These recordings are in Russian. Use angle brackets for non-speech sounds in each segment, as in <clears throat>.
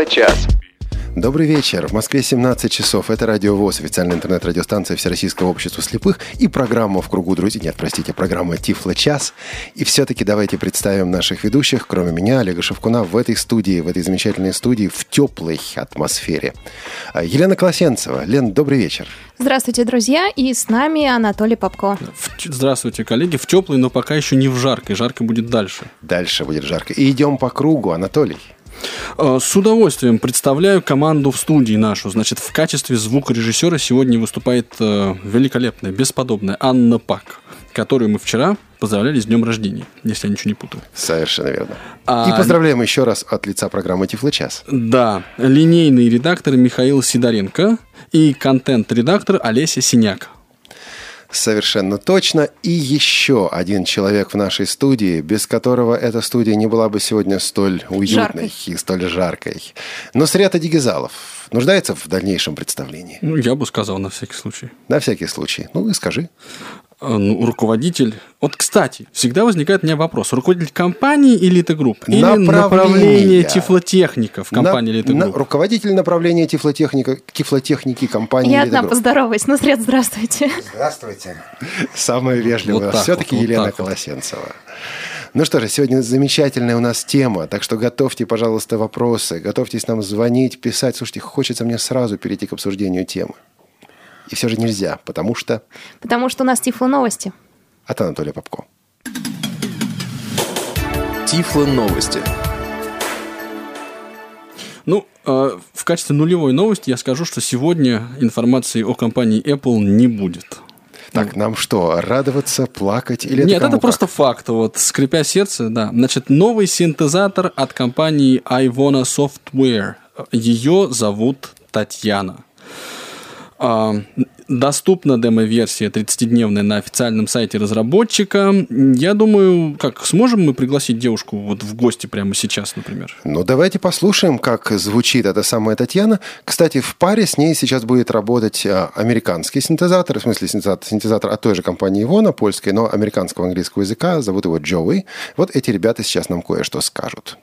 Тифло-час. Добрый вечер. В Москве 17 часов. Это Радио ВОЗ, официальная интернет-радиостанция Всероссийского общества слепых и программа «В кругу друзей». Нет, простите, программа «Тифло час». И все-таки давайте представим наших ведущих, кроме меня, Олега Шевкуна, в этой студии, в этой замечательной студии, в теплой атмосфере. А, Елена Колосенцева. Лен, добрый вечер. Здравствуйте, друзья, и с нами Анатолий Попко. Здравствуйте, коллеги. В теплой, но пока еще не в жаркой. Жарко будет дальше. Дальше будет жарко. И идем по кругу. Анатолий. Э, с удовольствием представляю команду в студии нашу. Значит, в качестве звукорежиссера сегодня выступает э, великолепная, бесподобная Анна Пак, которую мы вчера поздравляли с днем рождения, если я ничего не путаю. Совершенно верно. А... И поздравляем еще раз от лица программы Тифло-час. Да, линейный редактор Михаил Сидоренко и контент-редактор Олеся Синяк. Совершенно точно. И еще один человек в нашей студии, без которого эта студия не была бы сегодня столь уютной жаркой. и столь жаркой. Нусрет Адигезалов нуждается в дальнейшем представлении? Ну, я бы сказал на всякий случай. На всякий случай. Ну и скажи. А, ну, руководитель. Вот, кстати, всегда возникает у меня вопрос: руководитель компании Элита Групп или направление тифлотехников компании Элита Групп? руководитель направления тифлотехника, тифлотехники компании Я одна поздороваюсь. Нусрет, здравствуйте. Здравствуйте. Самая вежливая. Вот Все-таки вот, Елена вот Колосенцева. Ну что же, сегодня замечательная у нас тема, так что готовьте, пожалуйста, вопросы, готовьтесь нам звонить, писать. Слушайте, хочется мне сразу перейти к обсуждению темы. И все же нельзя, потому что... Потому что у нас Тифло новости. От Анатолия Попко. Тифло новости. Ну, э, в качестве нулевой новости я скажу, что сегодня информации о компании Apple не будет. Так, нам что, радоваться, плакать или Нет, это, это просто факт. Вот, скрипя сердце, да. Значит, новый синтезатор от компании Ivona Software. Ее зовут Татьяна. А, доступна демо-версия 30-дневная на официальном сайте разработчика. Я думаю, как сможем мы пригласить девушку вот в гости прямо сейчас, например? Ну, давайте послушаем, как звучит эта самая Татьяна. Кстати, в паре с ней сейчас будет работать а, американский синтезатор, в смысле синтезатор, синтезатор от той же компании Ивона, польской, но американского английского языка. Зовут его Джоуи. Вот эти ребята сейчас нам кое-что скажут.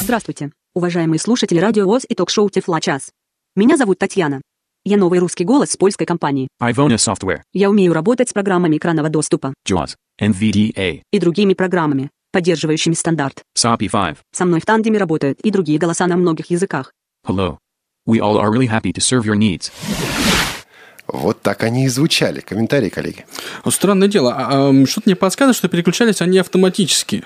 Здравствуйте, уважаемые слушатели радио ВОЗ и ток-шоу Тефла Час. Меня зовут Татьяна. Я новый русский голос с польской компании. Ivona Software. Я умею работать с программами экранного доступа. JAWS. NVDA. И другими программами, поддерживающими стандарт. SAPI 5. Со мной в тандеме работают и другие голоса на многих языках. Hello. We all are really happy to serve your needs. Вот так они и звучали. Комментарии, коллеги. Странное дело. А, а, что-то мне подсказывает, что переключались они автоматически.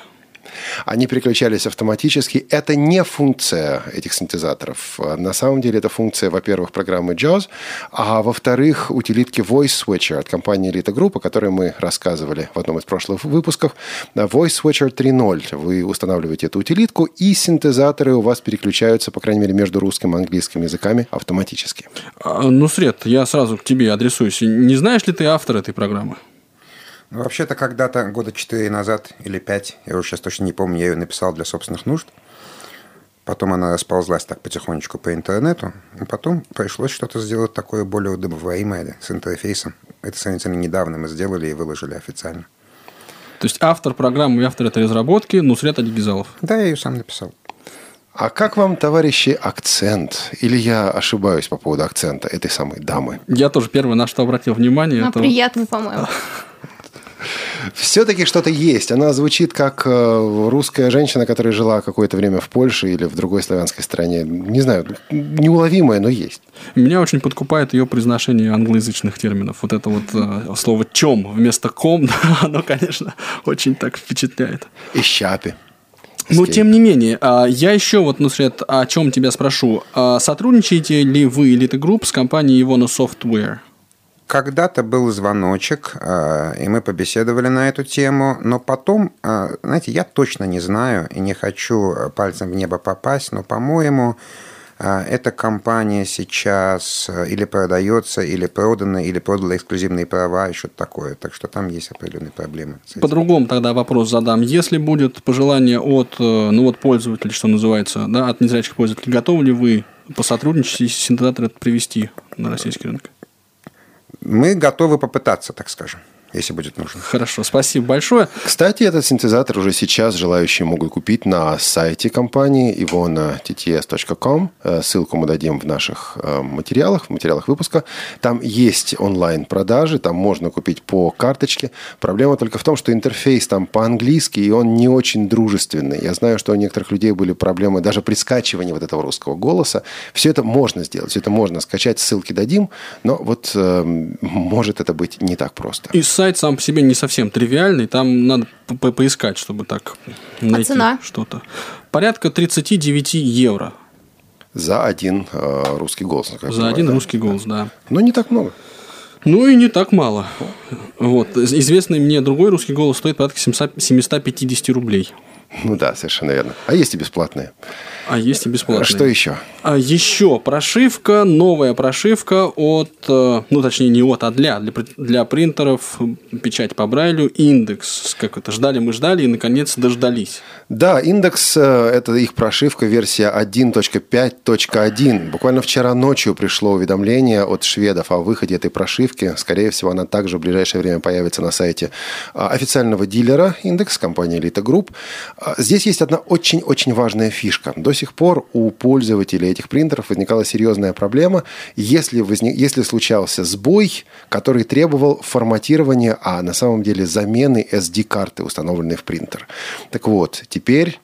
Они переключались автоматически. Это не функция этих синтезаторов. На самом деле это функция, во-первых, программы JAWS, а во-вторых, утилитки Voice Switcher от компании Elite Group, о которой мы рассказывали в одном из прошлых выпусков. Voice Switcher 3.0. Вы устанавливаете эту утилитку, и синтезаторы у вас переключаются, по крайней мере, между русским и английским языками автоматически. А, ну, Сред, я сразу к тебе адресуюсь. Не знаешь ли ты автор этой программы? Ну, вообще-то когда-то, года четыре назад или пять, я уже сейчас точно не помню, я ее написал для собственных нужд. Потом она расползлась так потихонечку по интернету. И потом пришлось что-то сделать такое более удобоваримое с интерфейсом. Это сравнительно недавно мы сделали и выложили официально. То есть автор программы и автор этой разработки Нусрет Адигизалов? Да, я ее сам написал. А как вам, товарищи, акцент? Или я ошибаюсь по поводу акцента этой самой дамы? Я тоже первый на что обратил внимание. Это... приятный, по-моему. <laughs> Все-таки что-то есть. Она звучит как э, русская женщина, которая жила какое-то время в Польше или в другой славянской стране. Не знаю, неуловимая, но есть. Меня очень подкупает ее произношение англоязычных терминов. Вот это вот э, слово «чем» вместо «ком», <laughs> оно, конечно, очень так впечатляет. И «щапи». Но тем не менее, а, я еще вот, Нусред, о чем тебя спрошу. А, сотрудничаете ли вы, Elite Group, с компанией Ivona Software? Когда-то был звоночек, э, и мы побеседовали на эту тему, но потом, э, знаете, я точно не знаю и не хочу пальцем в небо попасть, но, по-моему, э, эта компания сейчас или продается, или продана, или продала эксклюзивные права и что-то такое. Так что там есть определенные проблемы. По-другому тогда вопрос задам. Если будет пожелание от ну вот, пользователей, что называется, да, от незрячих пользователей, готовы ли вы посотрудничать и синтезатор привести на российский рынок? Мы готовы попытаться, так скажем. Если будет нужно. Хорошо, спасибо большое. Кстати, этот синтезатор уже сейчас желающие могут купить на сайте компании ivona.tts.com. Э, Ссылку мы дадим в наших э, материалах, в материалах выпуска. Там есть онлайн-продажи, там можно купить по карточке. Проблема только в том, что интерфейс там по-английски, и он не очень дружественный. Я знаю, что у некоторых людей были проблемы даже при скачивании вот этого русского голоса. Все это можно сделать, все это можно скачать, ссылки дадим, но вот э, может это быть не так просто. И сайт сам по себе не совсем тривиальный, там надо по- поискать, чтобы так найти цена? что-то. Порядка 39 евро За один э, русский голос. за понимаю, один да? русский голос, да. Но не так много. Ну и не так мало. Вот. Известный мне другой русский голос стоит порядка 700 750 рублей. Ну да, совершенно верно. А есть и бесплатные. А есть и бесплатные. Что еще? А еще прошивка, новая прошивка от, э, ну точнее не от, а для, для, для принтеров, печать по Брайлю, индекс. Как это, ждали мы ждали и наконец дождались. Да, индекс э, – это их прошивка, версия 1.5.1. Буквально вчера ночью пришло уведомление от шведов о выходе этой прошивки. Скорее всего, она также в ближайшее время появится на сайте а, официального дилера индекс компании Elite Group. А, Здесь есть одна очень-очень важная фишка. До сих пор у пользователей этих принтеров возникала серьезная проблема, если, возник, если случался сбой, который требовал форматирования, а на самом деле замены SD-карты, установленной в принтер. Так вот, теперь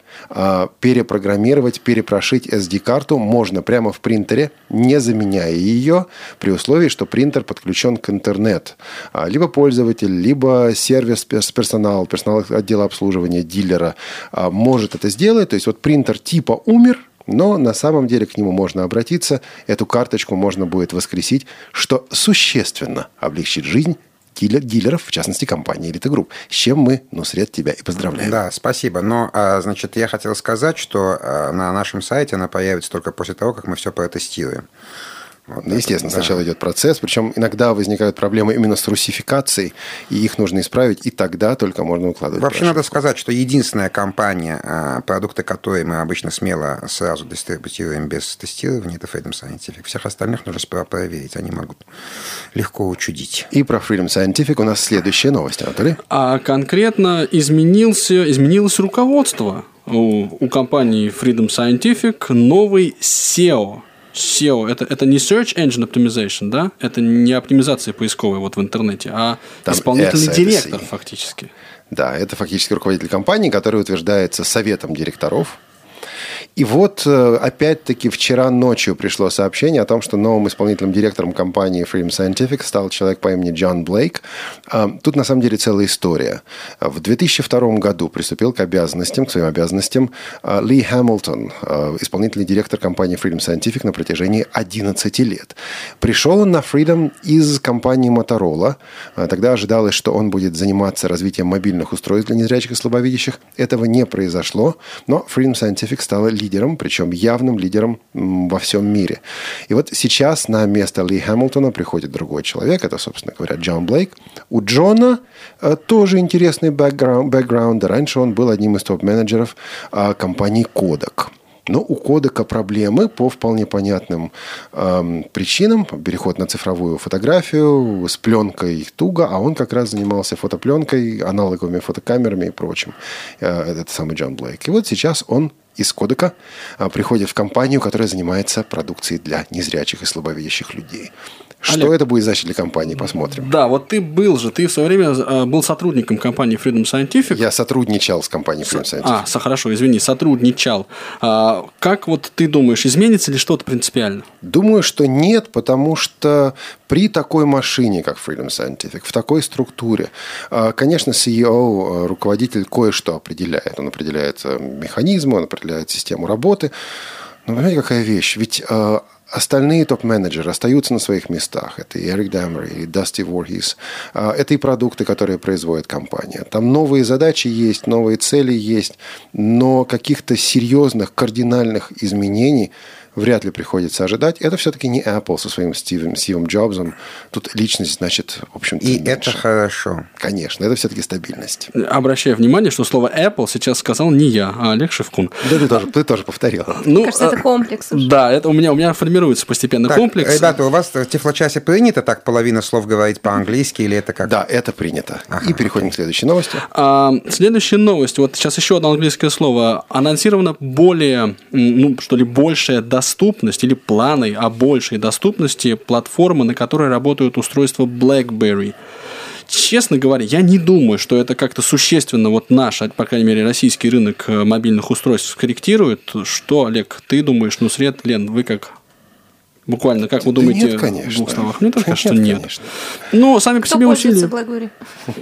перепрограммировать, перепрошить SD-карту можно прямо в принтере, не заменяя ее, при условии, что принтер подключен к интернет. А, Либо пользователь, либо сервис пер- персонал, персонал отдела обслуживания дилера а, может это сделать. То есть вот принтер типа умер, но на самом деле к нему можно обратиться, эту карточку можно будет воскресить, что существенно облегчит жизнь дилер- дилеров, в частности, компании Elite Group. С чем мы, Нусред, тебя и поздравляем. Да, спасибо. Но, а, значит, я хотел сказать, что а, на нашем сайте она появится только после того, как мы все протестируем. Вот это, Естественно, да. сначала идет процесс, причем иногда возникают проблемы именно с русификацией, и их нужно исправить, и тогда только можно укладывать. Вообще прошивку. надо сказать, что единственная компания, а, продукты которой мы обычно смело сразу дистрибутируем без тестирования, это Freedom Scientific. Всех остальных нужно сперва проверить, они могут легко учудить. И про Freedom Scientific у нас следующая новость, Анатолий. А конкретно изменился, изменилось руководство у, у компании Freedom Scientific, новый SEO. SEO это, это не Search Engine Optimization, да? Это не оптимизация поисковая вот в интернете, а Там исполнительный S, директор фактически. Да, это фактически руководитель компании, который утверждается советом директоров. И вот, э, опять-таки, вчера ночью пришло сообщение о том, что новым исполнительным директором компании Freedom Scientific стал человек по имени Джон Блейк. А, Тут, на самом деле, целая история. В 2002 году приступил к обязанностям, к своим обязанностям а, Ли Хэмилтон, а, исполнительный директор компании Freedom Scientific на протяжении 11 лет. Пришел он на Freedom из компании Motorola. Тогда ожидалось, что он будет заниматься развитием мобильных устройств для незрячих и слабовидящих. Этого не произошло, но Freedom Scientific стала лидером, причем явным лидером во всем мире. И вот сейчас на место Ли Хэмилтона приходит другой человек, это, собственно говоря, Джон Блейк. У Джона э, тоже интересный бэкграунд. Раньше он был одним из топ-менеджеров э, компании Kodak. Но у кодека проблемы по вполне понятным эм, причинам. Переход на цифровую фотографию, с пленкой туго, а он как раз занимался фотопленкой, аналоговыми фотокамерами и прочим. Э, этот самый Джон Блейк. И вот сейчас он из кодека а, приходит в компанию, которая занимается продукцией для незрячих и слабовидящих людей. Что Олег. это будет значить для компании, посмотрим. Да, вот ты был же, ты в свое время э, был сотрудником компании Freedom Scientific. Я сотрудничал с компанией Freedom Scientific. А, хорошо, извини, сотрудничал. А, как вот ты думаешь, изменится ли что-то принципиально? Думаю, что нет, потому что при такой машине, как Freedom Scientific, в такой структуре, а, конечно, CEO, э, руководитель кое-что определяет. Он определяет э, механизмы, он определяет систему работы. Но понимаете, какая вещь? Ведь э, остальные топ-менеджеры остаются на своих местах. Это и Эрик Дамер, и Дасти Ворхис. А, Это и продукты, которые производит компания. Там новые задачи есть, новые цели есть, но каких-то серьезных, кардинальных изменений вряд ли приходится ожидать. Это все-таки не Apple со своим Стивом, Стивом Джобсом. Тут личность, значит, в общем-то, И меньше. это хорошо. Конечно, это все-таки стабильность. Обращаю внимание, что слово Apple сейчас сказал не я, а Олег Шевкун. Да, ты тоже, ты тоже повторил. Ну, Кажется, это э, комплекс уже. Да, это у меня, у меня формируется постепенно Так, комплекс. ребята, у вас в Тифлочасе принято так половина слов говорить по-английски или это как? Да, это принято. И переходим к следующей новости. А, следующая новость. Вот сейчас еще одно английское слово. Анонсировано более, ну, что ли, большая доступность или планы о большей доступности платформы, на которой работают устройства BlackBerry. Честно говоря, я не думаю, что это как-то существенно вот наш, а, по крайней мере, российский рынок э, мобильных устройств скорректирует. Что, Олег, ты думаешь, ну, Сред, Лен, вы как? Буквально, как вы Да думаете, нет, конечно. в двух словах? Мне тоже Нет, кажется, что нет. конечно. Ну, сами по Кто себе пользуется усилия. BlackBerry?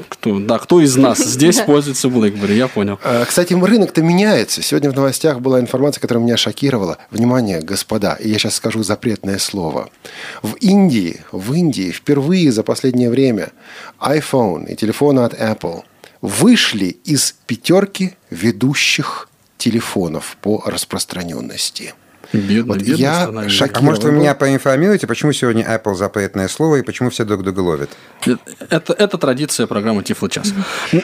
Кто, да, кто из нас здесь пользуется BlackBerry, я понял. А, Кстати, рынок-то меняется. Сегодня в новостях была информация, которая меня шокировала. Внимание, господа, и я сейчас скажу запретное слово. В Индии, в Индии впервые за последнее время iPhone и телефоны от Apple вышли из пятерки ведущих телефонов по распространенности. Бедная, Вот бедная я страна. шок- А может, вы меня поинформируете, почему сегодня Apple запретное слово и почему все друг друга ловят? Это, это традиция программы Тифло час.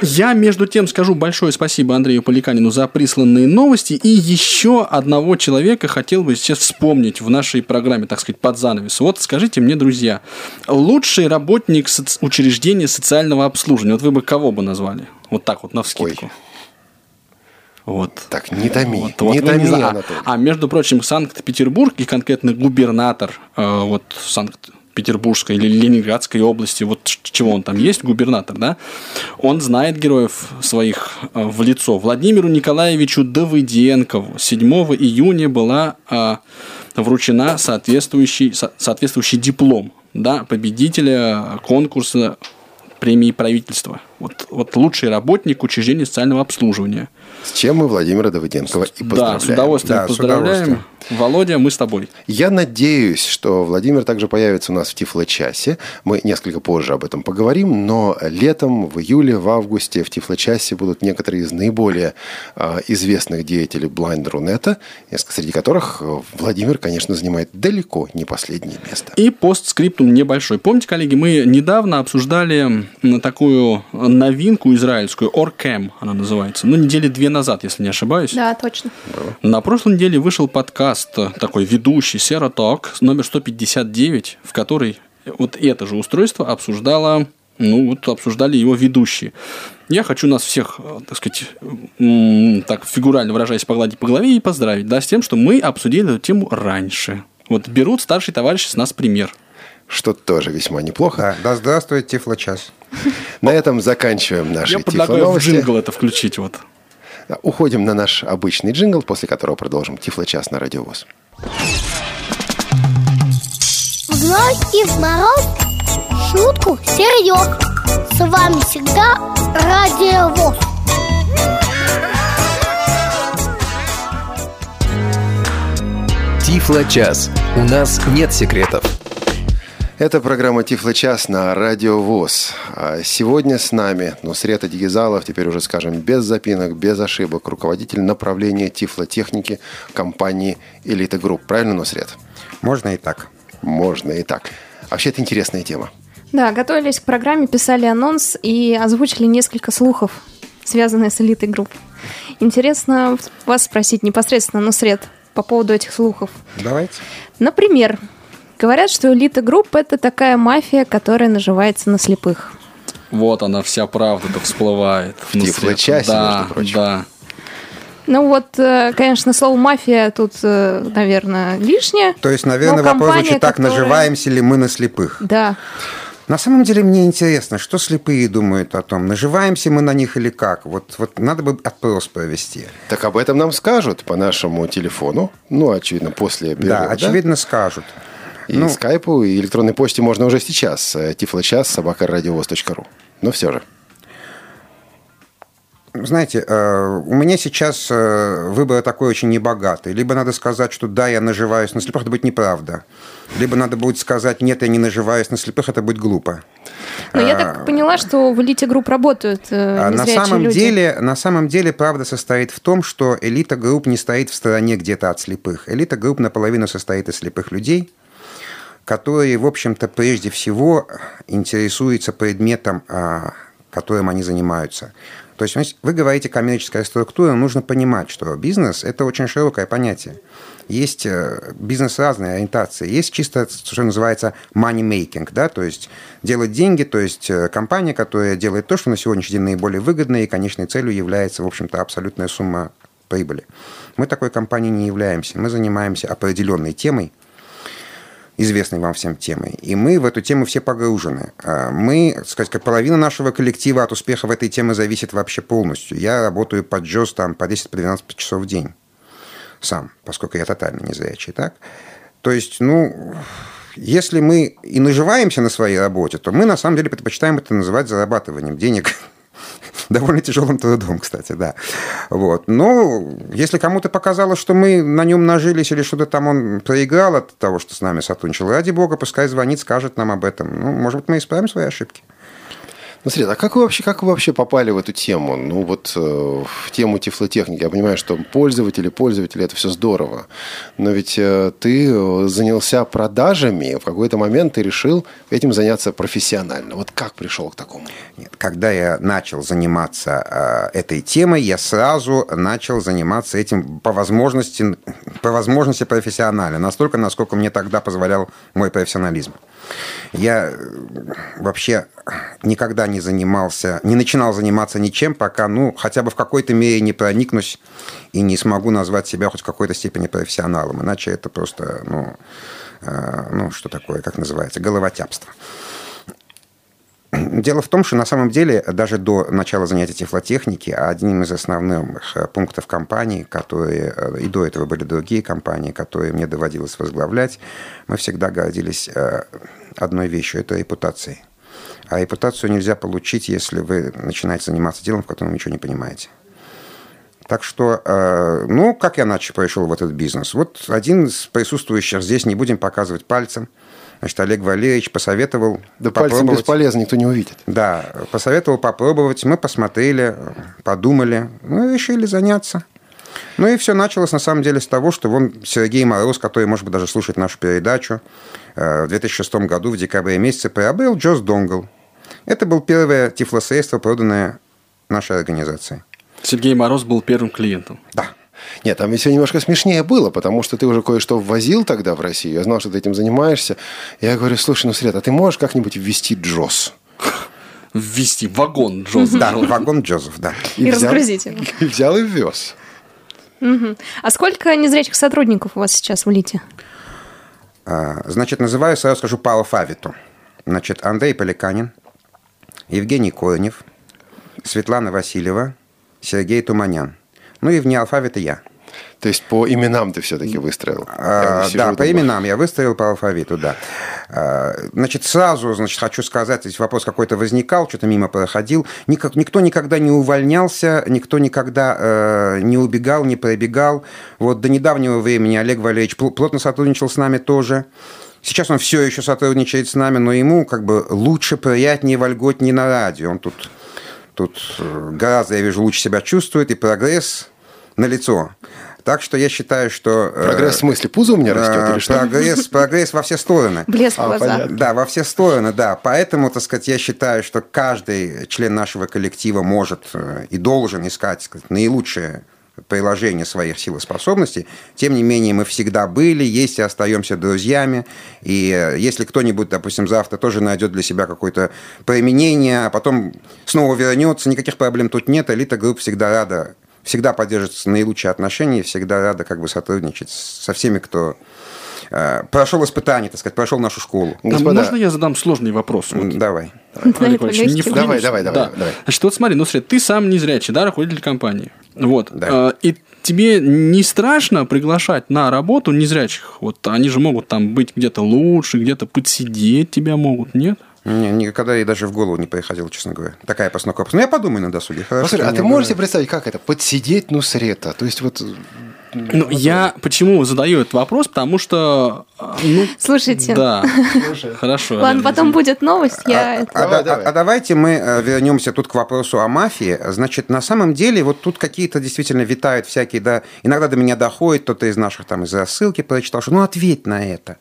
Я, между тем, скажу большое спасибо Андрею Поликанину за присланные новости. И еще одного человека хотел бы сейчас вспомнить в нашей программе, так сказать, под занавес. Вот скажите мне, друзья, лучший работник соц- учреждения социального обслуживания, вот вы бы кого бы назвали? Вот так вот, навскидку. Ой. Вот. Так, не томи, Вот, вот не не томи, Анатолий. А, а, между прочим, Санкт-Петербург и конкретно губернатор э, вот Санкт-Петербургской или Ленинградской области, вот чего он там есть, губернатор, да, он знает героев своих э, в лицо. Владимиру Николаевичу Давыденкову 7 июня была э, вручена соответствующий, со- соответствующий диплом да, победителя конкурса премии правительства. Вот, вот лучший работник учреждения социального обслуживания. С чем мы Владимира Давыденкова и поздравляем. Да, с удовольствием Да, с поздравляем. удовольствием. Володя, мы с тобой. Я надеюсь, что Владимир также появится у нас в Тифло-часе. Мы несколько позже об этом поговорим, но летом, в июле, в августе в Тифло-часе будут некоторые из наиболее а, известных деятелей Blind Рунета, среди которых э, Владимир, конечно, занимает далеко не последнее место. И постскриптум небольшой. Помните, коллеги, мы недавно обсуждали такую новинку израильскую, Orcam она называется, ну, недели две назад, если не ошибаюсь. Да, точно. На прошлой неделе вышел подкаст э, такой ведущий Сера Ток номер 159, в который вот это же устройство обсуждало, ну вот обсуждали его ведущие. Я хочу нас всех, э, так сказать, так фигурально выражаясь, погладить по голове и поздравить, да, с тем, что мы обсудили эту тему раньше. Вот берут старший товарищ с нас пример. Что тоже весьма неплохо. Да, да здравствует Тифлочас. На этом заканчиваем наши Я предлагаю в джингл это включить вот. Уходим на наш обычный джингл, после которого продолжим Тифло-час на Радиовоз. В ночь и в мороз шутку серьез. С вами всегда Радио ВОЗ. Тифло-час. У нас нет секретов. Это программа Тифло-час на Радио ВОЗ. А Сегодня с нами Нусрет Адигезалов, теперь уже скажем без запинок, без ошибок, руководитель направления тифлотехники компании «Элита Групп». Правильно, Нусрет? Можно и так. Можно и так. Вообще, это интересная тема. Да, готовились к программе, писали анонс и озвучили несколько слухов, связанных с Элитой Групп. Интересно вас спросить непосредственно, Нусред, по поводу этих слухов. Давайте. Например, говорят, что элита групп – это такая мафия, которая наживается на слепых. Вот она, вся правда-то всплывает. В Тифло-часе, да, между прочим. Да, Ну вот, э, конечно, слово «мафия» тут, э, наверное, лишнее. То есть, наверное, Но вопрос звучит так, которая- наживаемся ли мы на слепых? Да. На самом деле мне интересно, что слепые думают о том, наживаемся мы на них или как. Вот, вот надо бы опрос провести. Так об этом нам скажут по нашему телефону. Ну, очевидно, после перерыва, Да, очевидно скажут. И Ну, скайпу, и электронной почте можно уже сейчас. э, Тифлочас, собака, радиовоз.ру. Но все же. Знаете, э, у меня сейчас э, выбор такой очень небогатый. Либо надо сказать, что да, я наживаюсь на слепых, это будет неправда. Либо надо будет сказать, нет, я не наживаюсь на слепых, это будет глупо. Но я так поняла, что в элите групп работают на самом люди. деле, на самом деле, правда состоит в том, что элита групп не стоит в стороне где-то от слепых. Элита групп наполовину состоит из слепых людей, которые, в общем-то, прежде всего интересуются предметом, а, которым они занимаются. То есть, вы говорите коммерческая структура, нужно понимать, что бизнес – это очень широкое понятие. Есть э, бизнес разной ориентации. Есть чисто, что называется, money making, да, то есть делать деньги, то есть э, компания, которая делает то, что на сегодняшний день наиболее выгодно, и конечной целью является, в общем-то, абсолютная сумма прибыли. Мы такой компанией не являемся. Мы занимаемся определенной темой, известной вам всем темой. И мы в эту тему все погружены. А Мы, так сказать, как половина нашего коллектива от успеха в этой теме зависит вообще полностью. Я работаю под джоз там по 10-12 часов в день сам, поскольку я тотально незрячий, так? То есть, ну, если мы и наживаемся на своей работе, то мы на самом деле предпочитаем это называть зарабатыванием денег. <laughs> Довольно тяжелым трудом, кстати, да. Вот. Но если кому-то показалось, что мы на нем нажились или что-то там он проиграл от того, что с нами сотрудничал, ради бога, пускай звонит, скажет нам об этом. Ну, может быть, мы исправим свои ошибки. Ну, Свет, а как вы вообще, как вы вообще попали в эту тему? Ну, вот э, в тему тифлотехники. Я понимаю, что пользователи, пользователи, это все здорово. Но ведь э, ты э, занялся продажами, в какой-то момент ты решил этим заняться профессионально. Вот как пришел к такому? Нет, когда я начал заниматься э, этой темой, я сразу начал заниматься этим по возможности, по возможности профессионально, настолько, насколько мне тогда позволял мой профессионализм. Я э, вообще никогда не занимался, не начинал заниматься ничем, пока, ну, хотя бы в какой-то мере не проникнусь и не смогу назвать себя хоть в какой-то степени профессионалом. Иначе это просто, ну, э, ну что такое, как называется, головотяпство. Дело в том, что на самом деле даже до начала занятий тефлотехники одним из основных э, пунктов компании, которые э, и до этого были другие компании, которые мне доводилось возглавлять, мы всегда гордились одной вещью – это репутацией. А репутацию нельзя получить, если вы начинаете заниматься делом, в котором ничего не понимаете. Так что, э, ну, как я начал, пришел в этот бизнес? Вот один из присутствующих здесь, не будем показывать пальцем, значит, Олег Валерьевич посоветовал Да пальцем бесполезно, никто не увидит. Да, посоветовал попробовать. Мы посмотрели, подумали, ну и решили заняться. Ну и все началось на самом деле с того, что вон Сергей Мороз, который, может быть, даже слушает нашу передачу, э, в 2006 году в декабре месяце приобрел Джоз Донгл. Это был первое тифлосредство, проданное нашей организацией. Сергей Мороз был первым клиентом. Да. Нет, там ведь все немножко смешнее было, потому что ты уже кое-что ввозил тогда в Россию. Я знал, что ты этим занимаешься. Я говорю, слушай, ну, Свет, а ты можешь как-нибудь ввести Джос? Ввести вагон Джоз. Да, вагон Джозеф, да. И разгрузить его. <laughs> И взял и ввез. Мгм. А сколько незрячих сотрудников у вас сейчас в элите? А, Значит, называю, сразу скажу по алфавиту. Значит, Андрей Поликанин, Евгений Корнев, Светлана Васильева, Сергей Туманян. Ну и вне алфавита я. То есть по именам ты все-таки выстроил? А, да, по именам я выставил по алфавиту, да. А, Значит, сразу, значит, хочу сказать, если вопрос какой-то возникал, что-то мимо проходил, никак, никто никогда не увольнялся, никто никогда э, не убегал, не пробегал. Вот до недавнего времени Олег Валерьевич пл- плотно сотрудничал с нами тоже. Сейчас он все еще сотрудничает с нами, но ему как бы лучше, приятнее, вольготнее на радио. Он тут, тут э, гораздо, я вижу, лучше себя чувствует, и прогресс налицо. Так что я считаю, что... э, Прогресс в смысле пузо у меня растет э, или что? Прогресс, прогресс во все стороны. <laughs> Блеск в А, глаза. понятно. Да, во все стороны, да. Поэтому, так сказать, я считаю, что каждый член нашего коллектива может и должен искать так сказать, наилучшее приложение своих сил и способностей. Тем не менее, мы всегда были, есть и остаемся друзьями. И э, если кто-нибудь, допустим, завтра тоже найдет для себя какое-то применение, а потом снова вернется, никаких проблем тут нет. Элита групп всегда рада всегда поддерживать наилучшие отношения, всегда рада как бы сотрудничать со всеми, кто прошел испытание, так сказать, прошел нашу школу. Господа. Можно я задам сложный вопрос? Вот, Давай. Валерьевич, не. Давай, давай, давай, Да. давай. Значит, вот смотри, ну Свет, ты сам незрячий, да, руководитель компании. Вот. Да. А, И тебе не страшно приглашать на работу незрячих? Вот они же могут там быть где-то лучше, где-то подсидеть тебя могут, нет? Мне никогда и даже в голову не приходило, честно говоря. Такая постановка. Ну, я подумаю на досуге. Хорошо, Послушай, а ты говорят. можете представить, как это? Подсидеть Нусрета? То есть вот Ну, я почему задаю этот вопрос? Потому что, а, ну, Слушайте, да, хорошо. ладно, потом будет новость, я... А, Давай, да- давай. а давайте мы э, вернемся тут к вопросу о мафии. Значит, на самом деле, вот тут какие-то действительно витают всякие, да, иногда до меня доходит кто-то из наших там из рассылки прочитал, что ну ответь на это.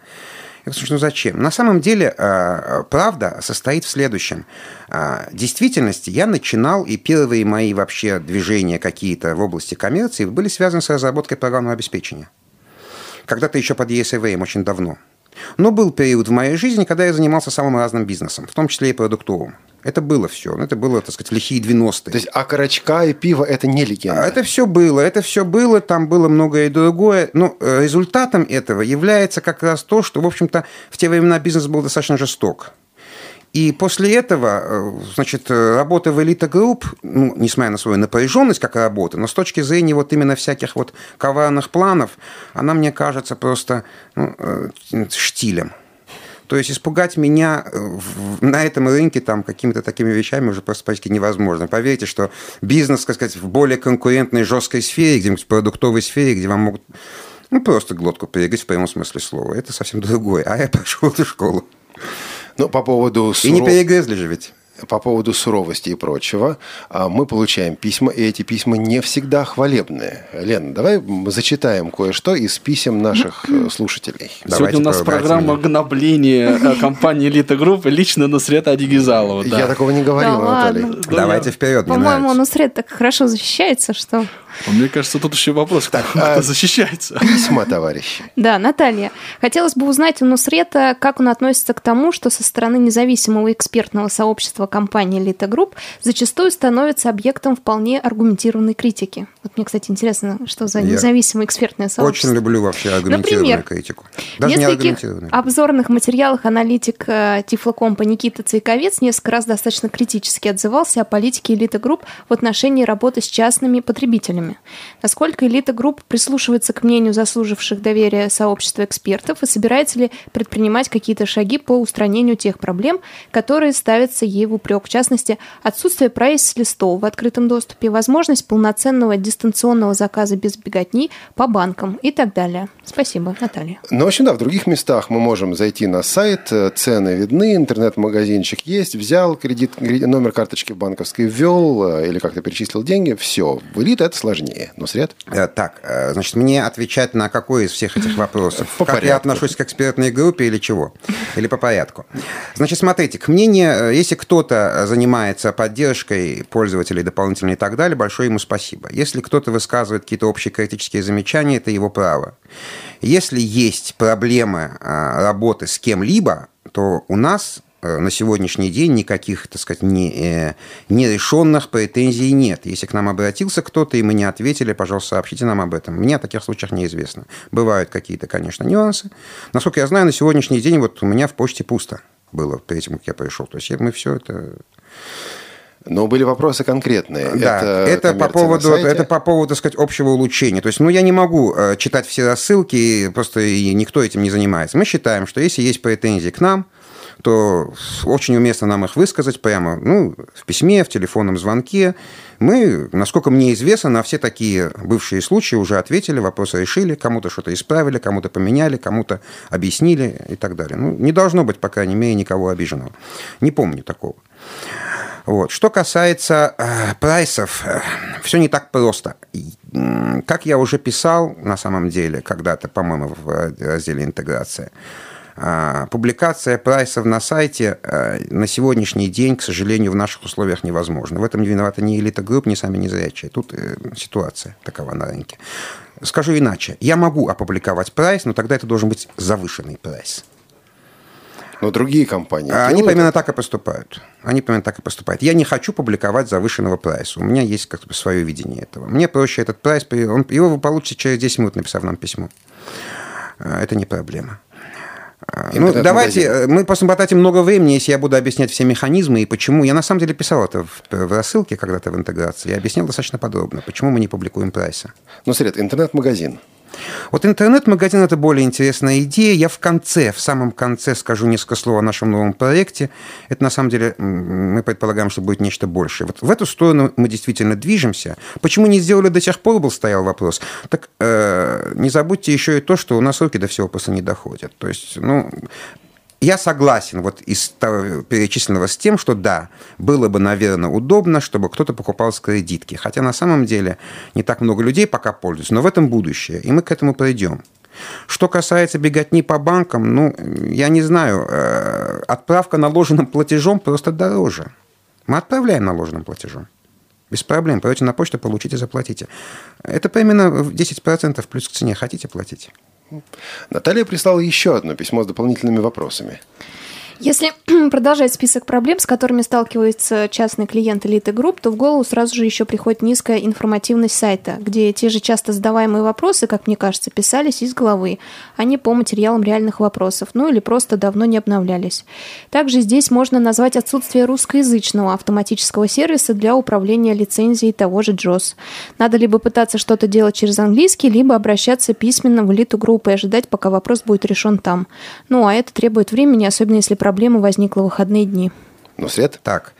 Я говорю, «Слушай, ну зачем? На самом деле, э, правда состоит в следующем. Э, В действительности я начинал, и первые мои вообще движения какие-то в области коммерции были связаны с разработкой программного обеспечения. Когда-то еще под ESVM очень давно. Но был период в моей жизни, когда я занимался самым разным бизнесом, в том числе и продуктовым. Это было все. Это было, так сказать, лихие 90-е. То есть окорочка и пиво – это не легенда. А Это все было, это все было, там было многое другое. Но э, результатом этого является как раз то, что, в общем-то, в те времена бизнес был достаточно жесток. И после этого, э, значит, работа в Elite Group, ну, несмотря на свою напряженность как работа, но с точки зрения вот именно всяких вот коварных планов, она мне кажется просто ну, э, штилем. То есть испугать меня э, на этом рынке там какими-то такими вещами уже просто практически невозможно. Поверьте, что бизнес, так сказать, в более конкурентной, жесткой сфере, где-нибудь в продуктовой сфере, где вам могут ну, просто глотку перегреть в прямом смысле слова. Это совсем <laughs> другое. А я пошел в школу. Ну, по поводу, И не суров- перегрызли же ведь. По поводу суровости и прочего, а, мы получаем письма, и эти письма не всегда хвалебные. Лена, давай мы зачитаем кое-что из писем наших э, слушателей. Сегодня Давайте у нас программа меня. гнобления э, компании «Элита Групп» лично Нусрета Адигезалова. да. Я такого не говорил, Да Анатолий. ладно. Давайте вперед, По-моему. Нусрет так хорошо защищается, что... А Мне кажется, тут еще вопрос, кто а- защищается. Письма, товарищи. Да, Наталья. Хотелось бы узнать у Нусрета, как он относится к тому, что со стороны независимого экспертного сообщества компании Элита Групп зачастую становится объектом вполне аргументированной критики. Вот мне, кстати, интересно, что за независимое экспертное сообщество. Очень люблю вообще аргументированную Например, критику. В Даже не нескольких аргументированную. обзорных материалах аналитик э, Тифлокомпа Никита Цейковец несколько раз достаточно критически отзывался о политике Элита Групп в отношении работы с частными потребителями. Насколько Элита Групп прислушивается к мнению заслуживших доверия сообщества экспертов и собирается ли предпринимать какие-то шаги по устранению тех проблем, которые ставятся ей в упрек, в частности, отсутствие прайс-листов в открытом доступе, возможность полноценного дистанционного заказа без беготни по банкам и так далее. Спасибо, Наталья. Ну, в общем, да, в других местах мы можем зайти на сайт, э, цены видны, интернет-магазинчик есть, взял кредит, номер карточки в банковской ввел э, или как-то перечислил деньги, все. В элит это сложнее. Но сред? Э, Так, значит, мне отвечать на какой из всех этих вопросов? По как я порядку. отношусь к экспертной группе или чего? Или по порядку? Значит, смотрите, к мнению, если кто-то занимается поддержкой пользователей дополнительно и так далее, большое ему спасибо. Если кто-то высказывает какие-то общие критические замечания, это его право. Если есть проблемы э, работы с кем-либо, то у нас э, на сегодняшний день никаких, так сказать, не, э, нерешенных претензий нет. Если к нам обратился кто-то, и мы не ответили, пожалуйста, сообщите нам об этом. Мне о таких случаях неизвестно. Бывают какие-то, конечно, нюансы. Насколько я знаю, на сегодняшний день вот у меня в почте пусто было перед этим, как я пришел. То есть мы все это... Но были вопросы конкретные. Да, это, по коммерция на поводу, это по поводу, так сказать, общего улучшения. То есть, ну, я не могу э, читать все рассылки, просто никто этим не занимается. Мы считаем, что если есть претензии к нам, то очень уместно нам их высказать прямо ну, в письме, в телефонном звонке. Мы, насколько мне известно, на все такие бывшие случаи уже ответили, вопросы решили, кому-то что-то исправили, кому-то поменяли, кому-то объяснили и так далее. Ну, не должно быть, по крайней мере, никого обиженного. Не помню такого. Вот. Что касается э, прайсов, все не так просто. Как я уже писал, на самом деле, когда-то, по-моему, в разделе «Интеграция», а, публикация прайсов на сайте э, на сегодняшний день, к сожалению, в наших условиях невозможна. В этом не виновата ни элита групп, ни сами незрячие. Тут э, ситуация такова на рынке. Скажу иначе. Я могу опубликовать прайс, но тогда это должен быть завышенный прайс. Но другие компании А Они примерно так и поступают. Они примерно так и поступают. Я не хочу публиковать завышенного прайса. У меня есть как бы свое видение этого. Мне проще этот прайс, он, его вы получите через 10 минут, написав нам письмо. А, Это не проблема. А, Ну, давайте, э, мы просто потратим много времени, если я буду объяснять все механизмы и почему. Я на самом деле писал это в, в рассылке когда-то в интеграции. Я объяснил достаточно подробно, почему мы не публикуем прайса. Ну, сред, интернет-магазин. Вот интернет-магазин – это более интересная идея. Я в конце, в самом конце скажу несколько слов о нашем новом проекте. Это, на самом деле, мы предполагаем, что будет нечто большее. Вот в эту сторону мы действительно движемся. Почему не сделали до сих пор, был стоял вопрос. Так э, не забудьте еще и то, что у нас руки до всего просто не доходят. То есть, ну, я согласен вот из того перечисленного с тем, что да, было бы, наверное, удобно, чтобы кто-то покупал с кредитки. Хотя на самом деле не так много людей пока пользуются, но в этом будущее, и мы к этому придем. Что касается беготни по банкам, ну, я не знаю, э, отправка наложенным платежом просто дороже. Мы отправляем наложенным платежом. Без проблем. Пойдете на почту, получите, заплатите. Это примерно в 10% плюс к цене. Хотите, платить. Наталья прислала еще одно письмо с дополнительными вопросами. Если <clears throat> продолжать список проблем, с которыми сталкивается частный клиент элиты групп, то в голову сразу же еще приходит низкая информативность сайта, где те же часто задаваемые вопросы, как мне кажется, писались из головы, а не по материалам реальных вопросов, ну или просто давно не обновлялись. Также здесь можно назвать отсутствие русскоязычного автоматического сервиса для управления лицензией того же JOS. Надо либо пытаться что-то делать через английский, либо обращаться письменно в элиту группы и ожидать, пока вопрос будет решен там. Ну а это требует времени, особенно если проблема возникла в выходные дни. Ну, Свет? Так,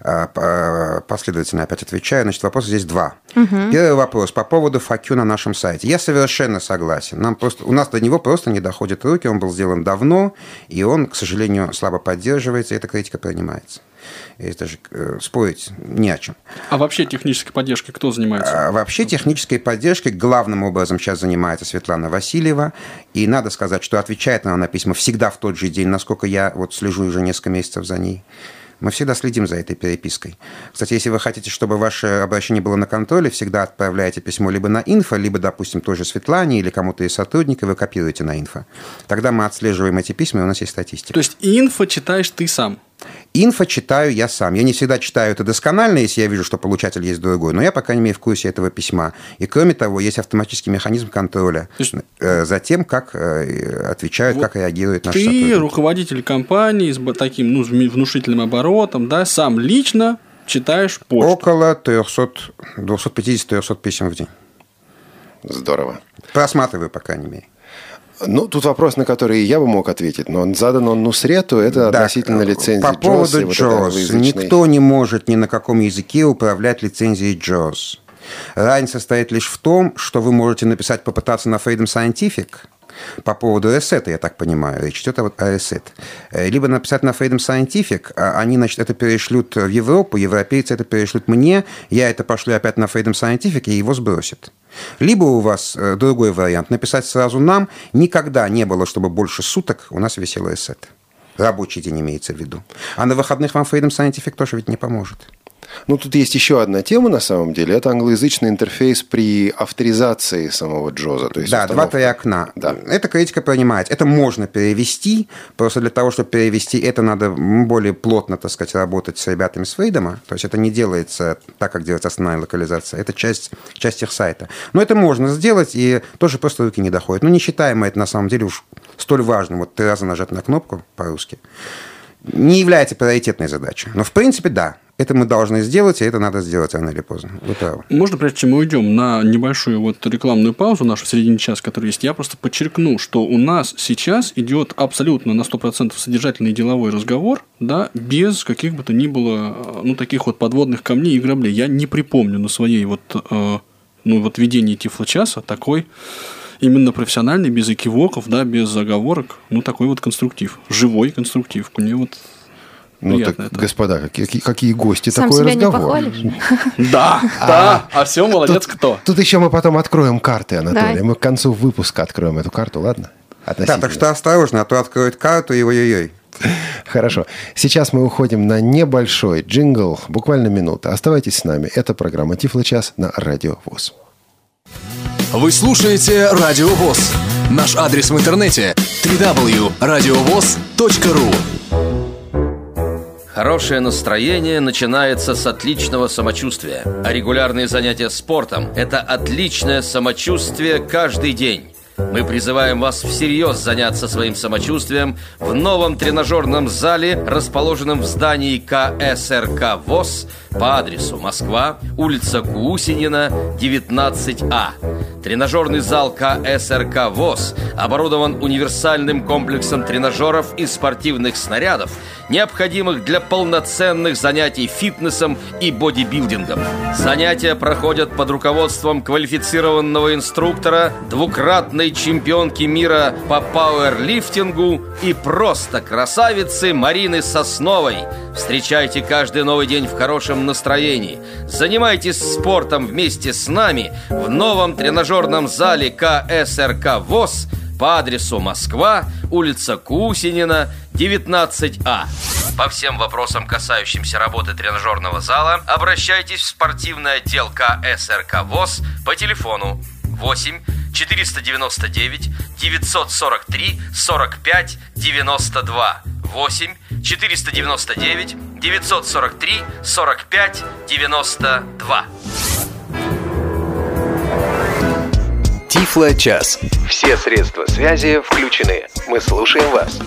а, последовательно опять отвечаю. Значит, вопросов здесь два. Угу. Первый вопрос по поводу факю на нашем сайте. Я совершенно согласен. Нам просто, у нас до него просто не доходят руки. Он был сделан давно, и он, к сожалению, слабо поддерживается, и эта критика принимается. И даже э, спорить не о чем. А вообще технической поддержкой кто занимается? А, вообще технической поддержкой главным образом сейчас занимается Светлана Васильева. И надо сказать, что отвечает она на письма всегда в тот же день, насколько я вот слежу уже несколько месяцев за ней. Мы всегда следим за этой перепиской. Кстати, если вы хотите, чтобы ваше обращение было на контроле, всегда отправляйте письмо либо на инфо, либо, допустим, тоже Светлане или кому-то из сотрудников, вы копируете на инфо. Тогда мы отслеживаем эти письма, и у нас есть статистика. То есть инфо читаешь ты сам? Инфо читаю я сам. Я не всегда читаю это досконально, если я вижу, что получатель есть другой, но я, по крайней мере, в курсе этого письма. И, кроме того, есть автоматический механизм контроля есть... Э, за тем, как э, отвечают, вот как реагируют наши ты, сотрудники. руководитель компании с таким ну, внушительным оборотом, да, сам лично читаешь почту. Около 300, 250-300 писем в день. Здорово. Просматриваю, по крайней мере. Ну, тут вопрос, на который я бы мог ответить, но он задан он Нусрету, это да, относительно лицензии По поводу JAWS. Вот Никто не может ни на каком языке управлять лицензией JAWS. Разница состоит лишь в том, что вы можете написать, попытаться на Freedom Scientific – по поводу Reset, я так понимаю, речь идет о Reset. Э, либо написать на Freedom Scientific, а они, значит, это перешлют в Европу, европейцы это перешлют мне, я это пошлю опять на Freedom Scientific, и его сбросят. Либо у вас э, другой вариант, написать сразу нам, никогда не было, чтобы больше суток у нас висел Reset. Рабочий день имеется в виду. А на выходных вам Freedom Scientific тоже ведь не поможет. Ну, тут есть еще одна тема, на самом деле. Это англоязычный интерфейс при авторизации самого Джоза. То есть да, два-три окна. Да. Это критика принимает. Это можно перевести. Просто для того, чтобы перевести это, надо более плотно, так сказать, работать с ребятами с Фрейдома. То есть это не делается так, как делается основная локализация. Это часть, часть их сайта. Но это можно сделать, и тоже просто руки не доходят. Но не считаем это на самом деле уж столь важным. Вот три раза нажать на кнопку по-русски не является приоритетной задачей. Но, в принципе, да, это мы должны сделать, и это надо сделать рано или поздно. Вы правы. Можно, прежде чем мы уйдем на небольшую вот рекламную паузу, нашу в середине часа, которая есть, я просто подчеркну, что у нас сейчас идет абсолютно на 100% содержательный деловой разговор, да, без каких бы то ни было, ну, таких вот подводных камней и граблей. Я не припомню на своей вот, э, ну, вот ведении Тифло-часа такой именно профессиональный, без экивоков, да, без заговорок, ну, такой вот конструктив, живой конструктив. Мне вот ну так, это. господа, какие, какие гости, Сам такой себя разговор. Не да, <laughs> да, а все, молодец, кто. Тут еще мы потом откроем карты, Анатолий. Мы к концу выпуска откроем эту карту, ладно? Да, так что осторожно, а то откроют карту и ой-ой-ой. <laughs> Хорошо. Сейчас мы уходим на небольшой джингл, буквально минута. Оставайтесь с нами. Это программа Тифло час на Радио ВОЗ. Вы слушаете Радио ВОЗ. Наш адрес в интернете www.radiovoz.ru Хорошее настроение начинается с отличного самочувствия, а регулярные занятия спортом – это отличное самочувствие каждый день. Мы призываем вас всерьез заняться своим самочувствием в новом тренажерном зале, расположенном в здании КСРК ВОЗ по адресу Москва, улица Кусинина, 19А. Тренажерный зал КСРК ВОЗ оборудован универсальным комплексом тренажеров и спортивных снарядов, необходимых для полноценных занятий фитнесом и бодибилдингом. Занятия проходят под руководством квалифицированного инструктора, двукратной чемпионки мира по пауэрлифтингу и просто красавицы Марины Сосновой. Встречайте каждый новый день в хорошем настроении. Занимайтесь спортом вместе с нами в новом тренажерном зале КСРК ВОЗ по адресу Москва, улица Кусинина, 19А. По всем вопросам, касающимся работы тренажерного зала, обращайтесь в спортивный отдел КСРК ВОЗ по телефону 8 499 943 45 92 8 499 943 45 92 Тифло-час. Все средства связи включены. Мы слушаем вас.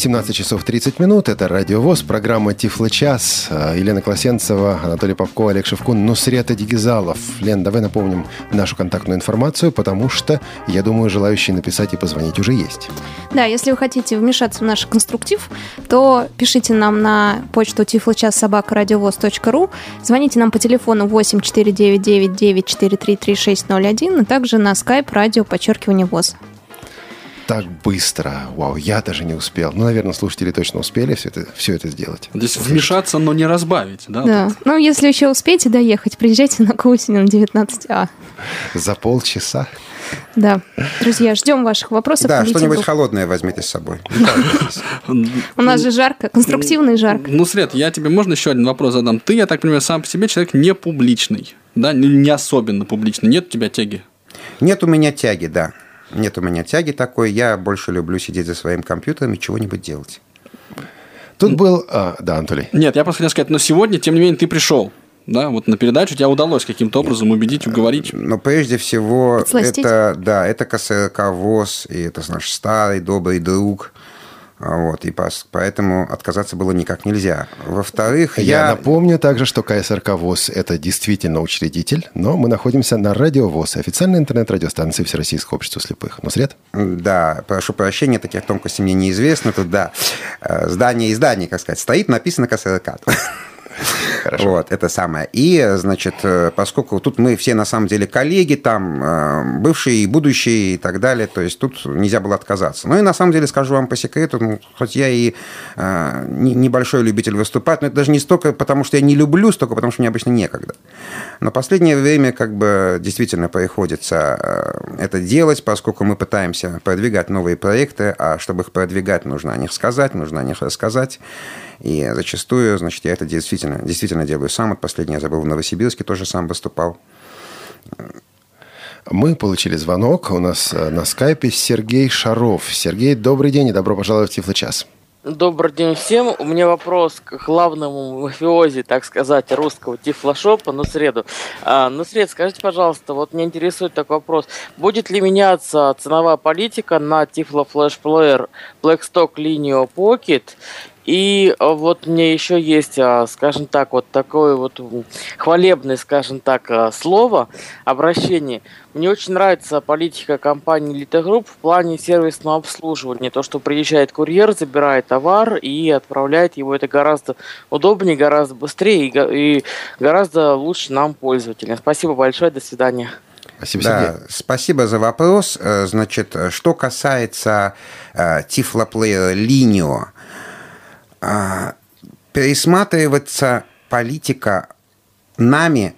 17 часов 30 минут. Это Радио ВОЗ, программа Тифло час. А, Елена Класенцева, Анатолий Попко, Олег Шевкун, Нусрета Дигизалов. Лен, давай напомним нашу контактную информацию, потому что, я думаю, желающие написать и позвонить уже есть. Да, если вы хотите вмешаться в наш конструктив, то пишите нам на почту тифлочас.собакарадиовоз.ру, звоните нам по телефону 8 499 943 3601, и также на skype радио подчеркивание ВОЗ. Так быстро. Вау, я даже не успел. Ну, наверное, слушатели точно успели все это, все это сделать. Здесь вмешаться, но не разбавить, да? Да. тут? Ну, если еще успеете доехать, приезжайте на Кусинин 19А. За полчаса. Да. Друзья, ждем ваших вопросов. Да, что-нибудь холодное возьмите с собой. <laughs> У нас же жарко, конструктивно и жарко. Ну, Свет, я тебе можно еще один вопрос задам? Ты, я так понимаю, сам по себе человек не публичный, да, не особенно публичный. Нет у тебя тяги? Нет у меня тяги, да. Нет у меня тяги такой. Я больше люблю сидеть за своим компьютером и чего-нибудь делать. Тут был... а, да, Анатолий. Нет, я просто хотел сказать, но сегодня, тем не менее, ты пришел. Да, вот на передачу тебе удалось каким-то образом убедить, уговорить. Но прежде всего, Подсластить? это, да, это КСРК ВОЗ, и это наш старый добрый друг. А, Вот, и поэтому отказаться было никак нельзя. Во-вторых, Я, я... напомню также, что КСРК ВОЗ – это действительно учредитель, но мы находимся на Радио ВОЗ, официальной интернет-радиостанции Всероссийского общества слепых. Нусрет? Да, прошу прощения, таких тонкостей мне неизвестно. Тут, да, э, здание и здание, как сказать, стоит, написано КСРК. Хорошо. Вот, это самое. И, значит, э, поскольку тут мы все на самом деле коллеги, там, э, бывшие и будущие и так далее, то есть тут нельзя было отказаться. Ну и на самом деле скажу вам по секрету, ну, хоть я и э, не- небольшой любитель выступать, но это даже не столько потому, что я не люблю, столько потому, что мне обычно некогда. Но последнее время как бы действительно приходится э, это делать, поскольку мы пытаемся продвигать новые проекты, а чтобы их продвигать, нужно о них сказать, нужно о них рассказать. И зачастую, значит, я это действительно, действительно делаю сам. Вот последний я забыл в Новосибирске, тоже сам выступал. Мы получили звонок. У нас э, на скайпе Сергей Шаров. Сергей, добрый день и добро пожаловать в Тифло-час. Добрый день всем. У меня вопрос к главному мафиози, так сказать, русского тифлошопа на среду. А, на сред, скажите, пожалуйста, вот меня интересует такой вопрос. Будет ли меняться ценовая политика на Flash Player Blackstock Lineo Pocket? И а, вот мне еще есть, а, скажем так, вот такое вот хвалебное, скажем так, а, слово, обращение. Мне очень нравится политика компании Elite Group в плане сервисного обслуживания. То, что приезжает курьер, забирает товар и отправляет его. Это гораздо удобнее, гораздо быстрее и, го- и гораздо лучше нам, пользователям. Спасибо большое, до свидания. Спасибо, Да, Сергей. спасибо за вопрос. Э, Значит, э, что касается э, Lineo, а, пересматриваться политика нами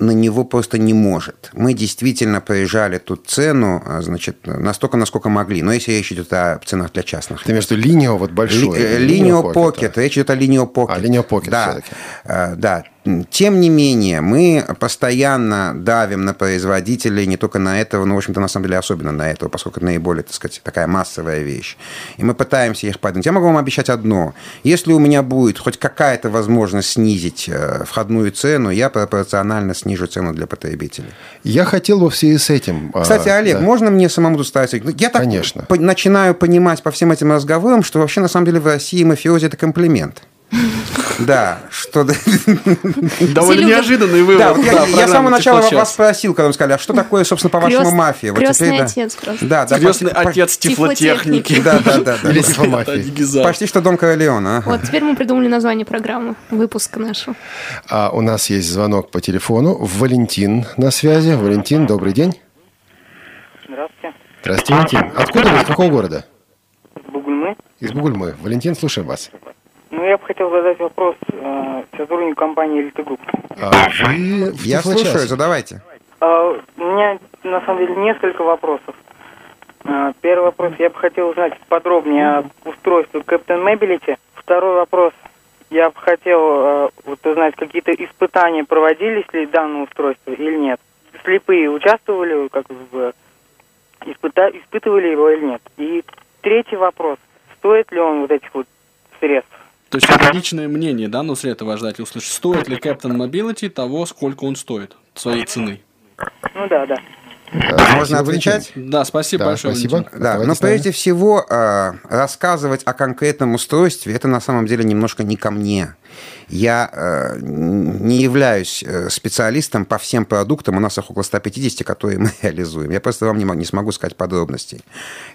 на него просто не может. Мы действительно проезжали тут цену, а, значит, настолько, насколько могли. Но если речь идет о ценах для частных Ты между линио вот большой. Ли- э, Pocket. да. Речь идет о Linear Pocket. А, Linear Pocket да. всё-таки. Э, Да. Тем не менее, мы постоянно давим на производителей, не только на этого, но, в общем-то, на самом деле, особенно на этого, поскольку это наиболее, так сказать, такая массовая вещь. И мы пытаемся их поднять. Я могу вам обещать одно. Если у меня будет хоть какая-то возможность снизить э, входную цену, я пропорционально снижу цену для потребителей. Я хотел бы в связи с этим... а, Кстати, Олег, да. можно мне самому тут ставить? Ну, Я так Конечно. начинаю понимать по всем этим разговорам, что вообще на самом деле в России мафиози это комплимент. Да, что... Довольно неожиданный вывод. Да, вот я, да, я с самого начала вас спросил, когда вы сказали, а что такое, собственно, по-вашему, мафия? Вот крестный теперь, да. отец просто. Да, да, Крестный почти- отец тифлотехники. Да, да, да. да. Или <laughs> тифломафии. Почти что Дом Королеона. ага. Вот теперь мы придумали название программы, выпуска нашего. А у нас есть звонок по телефону. Валентин на связи. Валентин, добрый день. Здравствуйте. Здравствуйте, Валентин. Откуда вы? Из какого города? Бугульмы. Из Бугульмы. Валентин, слушаем вас. Ну, я бы хотел задать вопрос э, сотруднику компании «Элиты Групп». А вы в Я слушаю, задавайте. А, у меня, на самом деле, несколько вопросов. А, первый вопрос. Я бы хотел узнать подробнее о устройстве Kapten Mobility. Второй вопрос. Я бы хотел э, вот узнать, какие-то испытания проводились ли данное устройство или нет. Слепые участвовали как в испыта- испытывали его или нет. И третий вопрос. Стоит ли он вот этих вот средств? То есть это личное мнение, да, Нусрет, этого ждать услышать. Стоит ли Captain Mobility того, сколько он стоит, своей цены? Ну да, да. А, Можно отвечать? Да, спасибо Да, большое. спасибо. Валентин. Да, но прежде всего э, рассказывать о конкретном устройстве это на самом деле немножко не ко мне. Я э, не являюсь э, специалистом по всем продуктам, у нас их около 150, которые <laughs> мы реализуем. Я просто вам не, мо- не смогу сказать подробностей.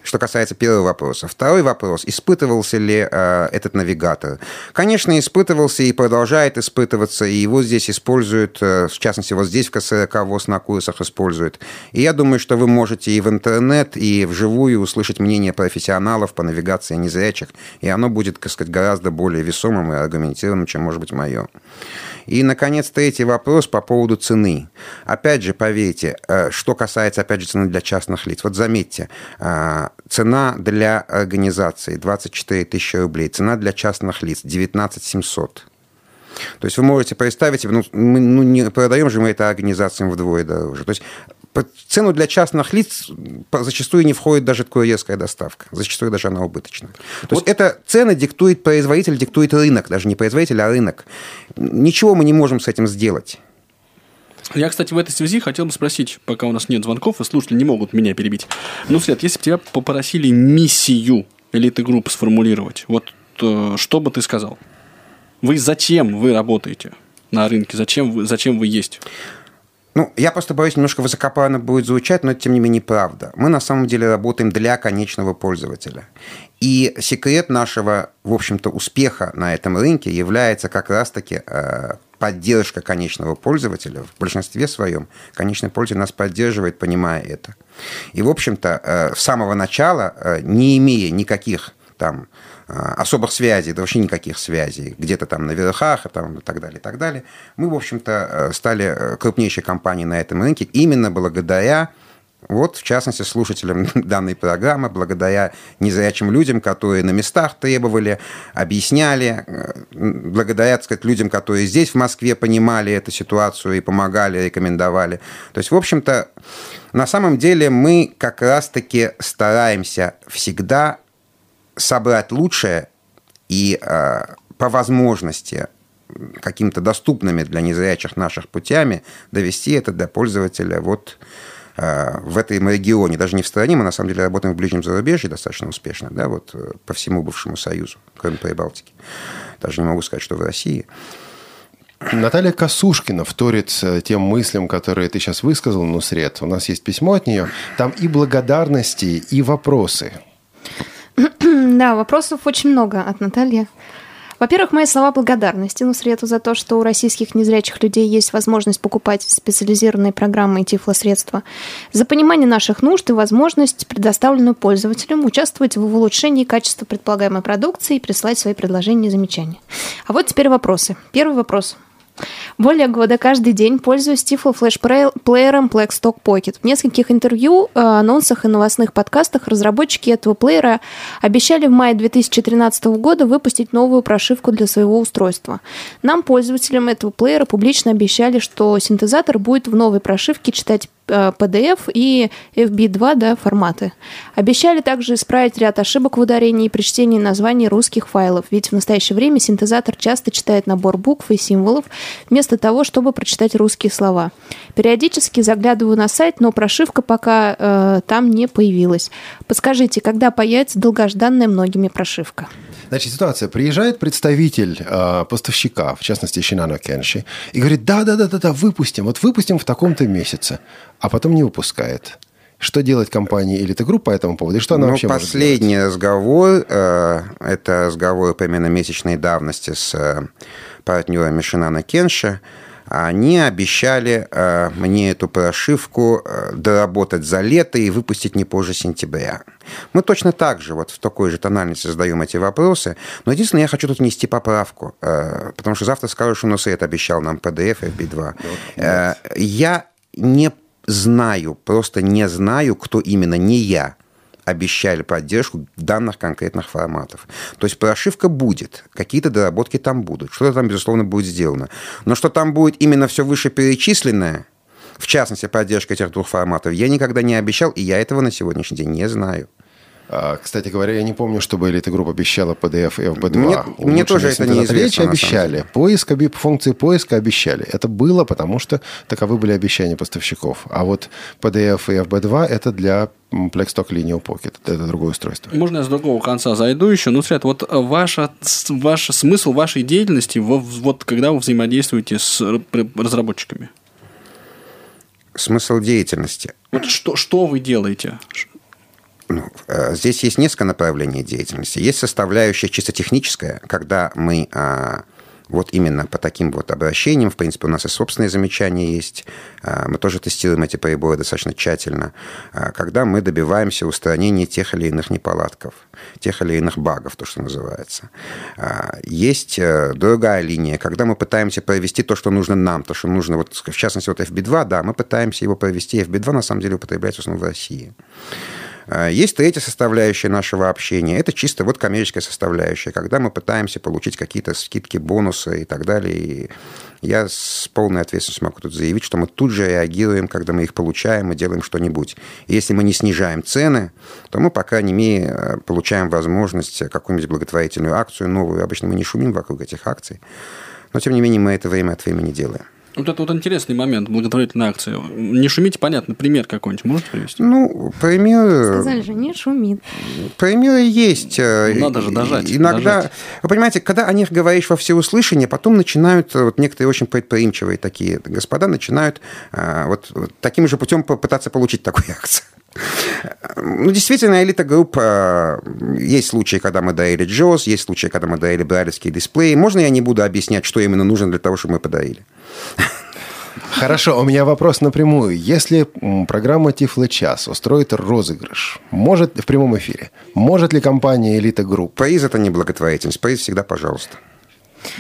Что касается первого вопроса. Второй вопрос. Испытывался ли э, этот навигатор? Конечно, испытывался и продолжает испытываться, и его здесь используют, в частности, вот здесь в КСРК ВОЗ на курсах используют. И я думаю, что вы можете и в интернет, и вживую услышать мнение профессионалов по навигации незрячих, и оно будет, так сказать, гораздо более весомым и аргументированным, чем может быть мое. И, наконец, третий вопрос по поводу цены. Опять же, поверьте, э, что касается, опять же, цены для частных лиц. Вот заметьте, э, цена для организации 24 тысячи рублей, цена для частных лиц 19 700. То есть вы можете представить, ну, мы ну, не продаем же мы это организациям вдвое дороже. То есть по цену для частных лиц зачастую не входит даже курьерская доставка. Зачастую даже она убыточна. То есть это цены диктует производитель, диктует рынок. Даже не производитель, а рынок. Ничего мы не можем с этим сделать. Я, кстати, в этой связи хотел бы спросить, пока у нас нет звонков, и слушатели не могут меня перебить. Ну, Свет, если бы тебя попросили миссию элиты групп сформулировать, вот э, что бы ты сказал? Вы зачем вы работаете на рынке? Зачем вы, зачем вы есть? Ну, я просто боюсь, немножко высокопарно будет звучать, но это, тем не менее, правда. Мы на самом деле работаем для конечного пользователя. И секрет нашего, в общем-то, успеха на этом рынке является как раз-таки э, поддержка конечного пользователя. В большинстве своем конечный пользователь нас поддерживает, понимая это. И, в общем-то, э, с самого начала, э, не имея никаких там особых связей, да вообще никаких связей, где-то там на верхах там, и так далее, и так далее, мы, в общем-то, э, стали э, крупнейшей компанией на этом рынке именно благодаря вот, в частности, слушателям <laughs> данной программы, благодаря незрячим людям, которые на местах требовали, объясняли, э, благодаря, так сказать, людям, которые здесь, в Москве, понимали эту ситуацию и помогали, рекомендовали. То есть, в общем-то, на самом деле мы как раз-таки стараемся всегда собрать лучшее и э, по возможности какими-то доступными для незрячих наших путями довести это до пользователя вот э, в этом регионе, даже не в стране, мы на самом деле работаем в ближнем зарубежье достаточно успешно, да, вот по всему бывшему Союзу, кроме Прибалтики. Даже не могу сказать, что в России. Наталья Косушкина вторит э, тем мыслям, которые ты сейчас высказал, Нусред. У нас есть письмо от нее. Там и благодарности, и вопросы. <clears throat> Да, вопросов очень много от Натальи. Во-первых, мои слова благодарности Нусрету за то, что у российских незрячих людей есть возможность покупать специализированные программы и тифлосредства, за понимание наших нужд и возможность, предоставленную пользователям, участвовать в улучшении качества предполагаемой продукции и присылать свои предложения и замечания. А вот теперь вопросы. Первый вопрос. Более года каждый день пользуюсь Tiflo флеш-плеером Blackstock Pocket. В нескольких интервью, э, анонсах и новостных подкастах разработчики этого плеера обещали в мае 2013 года выпустить новую прошивку для своего устройства. Нам, пользователям этого плеера, публично обещали, что синтезатор будет в новой прошивке читать PDF и FB2 да, форматы. Обещали также исправить ряд ошибок в ударении и при чтении названий русских файлов, ведь в настоящее время синтезатор часто читает набор букв и символов вместо того, чтобы прочитать русские слова. Периодически заглядываю на сайт, но прошивка пока э, там не появилась. Подскажите, когда появится долгожданная многими прошивка? Значит, ситуация. Приезжает представитель э, поставщика, в частности, Шинано Кенши, и говорит, да-да-да-да, выпустим, вот выпустим в таком-то месяце, а потом не выпускает. Что делать компании Elite Group по этому поводу? И что она ну, вообще последний может разговор, э, это разговор примерно месячной давности с э, партнерами Шинана Кенша, они обещали э, мне эту прошивку э, доработать за лето и выпустить не позже сентября. Мы точно так же, вот в такой же тональности задаем эти вопросы, но единственное, я хочу тут внести поправку, э, потому что завтра скажут, что Нусред обещал нам PDF FB2. Э, я не знаю, просто не знаю, кто именно, не я, обещали поддержку данных конкретных форматов. То есть прошивка будет, какие-то доработки там будут, что-то там, безусловно, будет сделано. Но что там будет именно все вышеперечисленное, в частности, поддержка этих двух форматов, я никогда не обещал, и я этого на сегодняшний день не знаю. А, Кстати говоря, я не помню, чтобы Elite Group обещала PDF и FB2. Мне- мне тоже это неизвестно, самом обещали. Поиск, функции поиска обещали. Это было, потому что таковы были обещания поставщиков. А вот PDF и FB2 это для м, Plextalk Linear Pocket. Это другое устройство. Можно я с другого конца зайду еще? Ну, Свет, вот э, ваша, ваш смысл вашей деятельности, во- вот когда вы взаимодействуете с разработчиками? Смысл деятельности. Вот что, что вы делаете? Ну, э, здесь есть несколько направлений деятельности. Есть составляющая чисто техническая, когда мы а, вот именно по таким вот обращениям, в принципе, у нас и собственные замечания есть, а, мы тоже тестируем эти приборы достаточно тщательно, а, когда мы добиваемся устранения тех или иных неполадков, тех или иных багов, то, что называется. Есть э, другая линия, когда мы пытаемся провести то, что нужно нам, то, что нужно, вот, в частности, вот FB2, да, мы пытаемся его провести, FB2 на самом деле употребляется в основном в России. А, Есть третья составляющая нашего общения. Это чисто вот коммерческая составляющая, когда мы пытаемся получить какие-то скидки, бонусы и так далее. И я с полной ответственностью могу тут заявить, что мы тут же реагируем, когда мы их получаем и делаем что-нибудь. Если мы не снижаем цены, то мы, по крайней мере, э, получаем возможность какую-нибудь благотворительную акцию новую. Обычно мы не шумим вокруг этих акций. Но, тем не менее, мы это время от времени делаем. Вот это вот интересный момент, благотворительная акция. Не шумите, понятно, пример какой-нибудь можете привести? Ну, пример... Сказали же, не шумит. Примеры есть. э, Ну, надо же дожать, Иногда, дожать. вы понимаете, когда о них говоришь во всеуслышание, потом начинают, э, вот некоторые очень предприимчивые такие господа начинают э, вот, вот таким же путем попытаться получить такую акцию. Ну, действительно, элита групп, есть случаи, когда мы дарили JAWS, есть случаи, когда мы дарили брайлевские дисплеи. Можно я не буду объяснять, что именно нужно для того, чтобы мы подарили? Хорошо, у меня вопрос напрямую. Если программа Тифло Час устроит розыгрыш, может в прямом эфире, может ли компания Elite Group, Приз – это не благотворительность, приз всегда пожалуйста.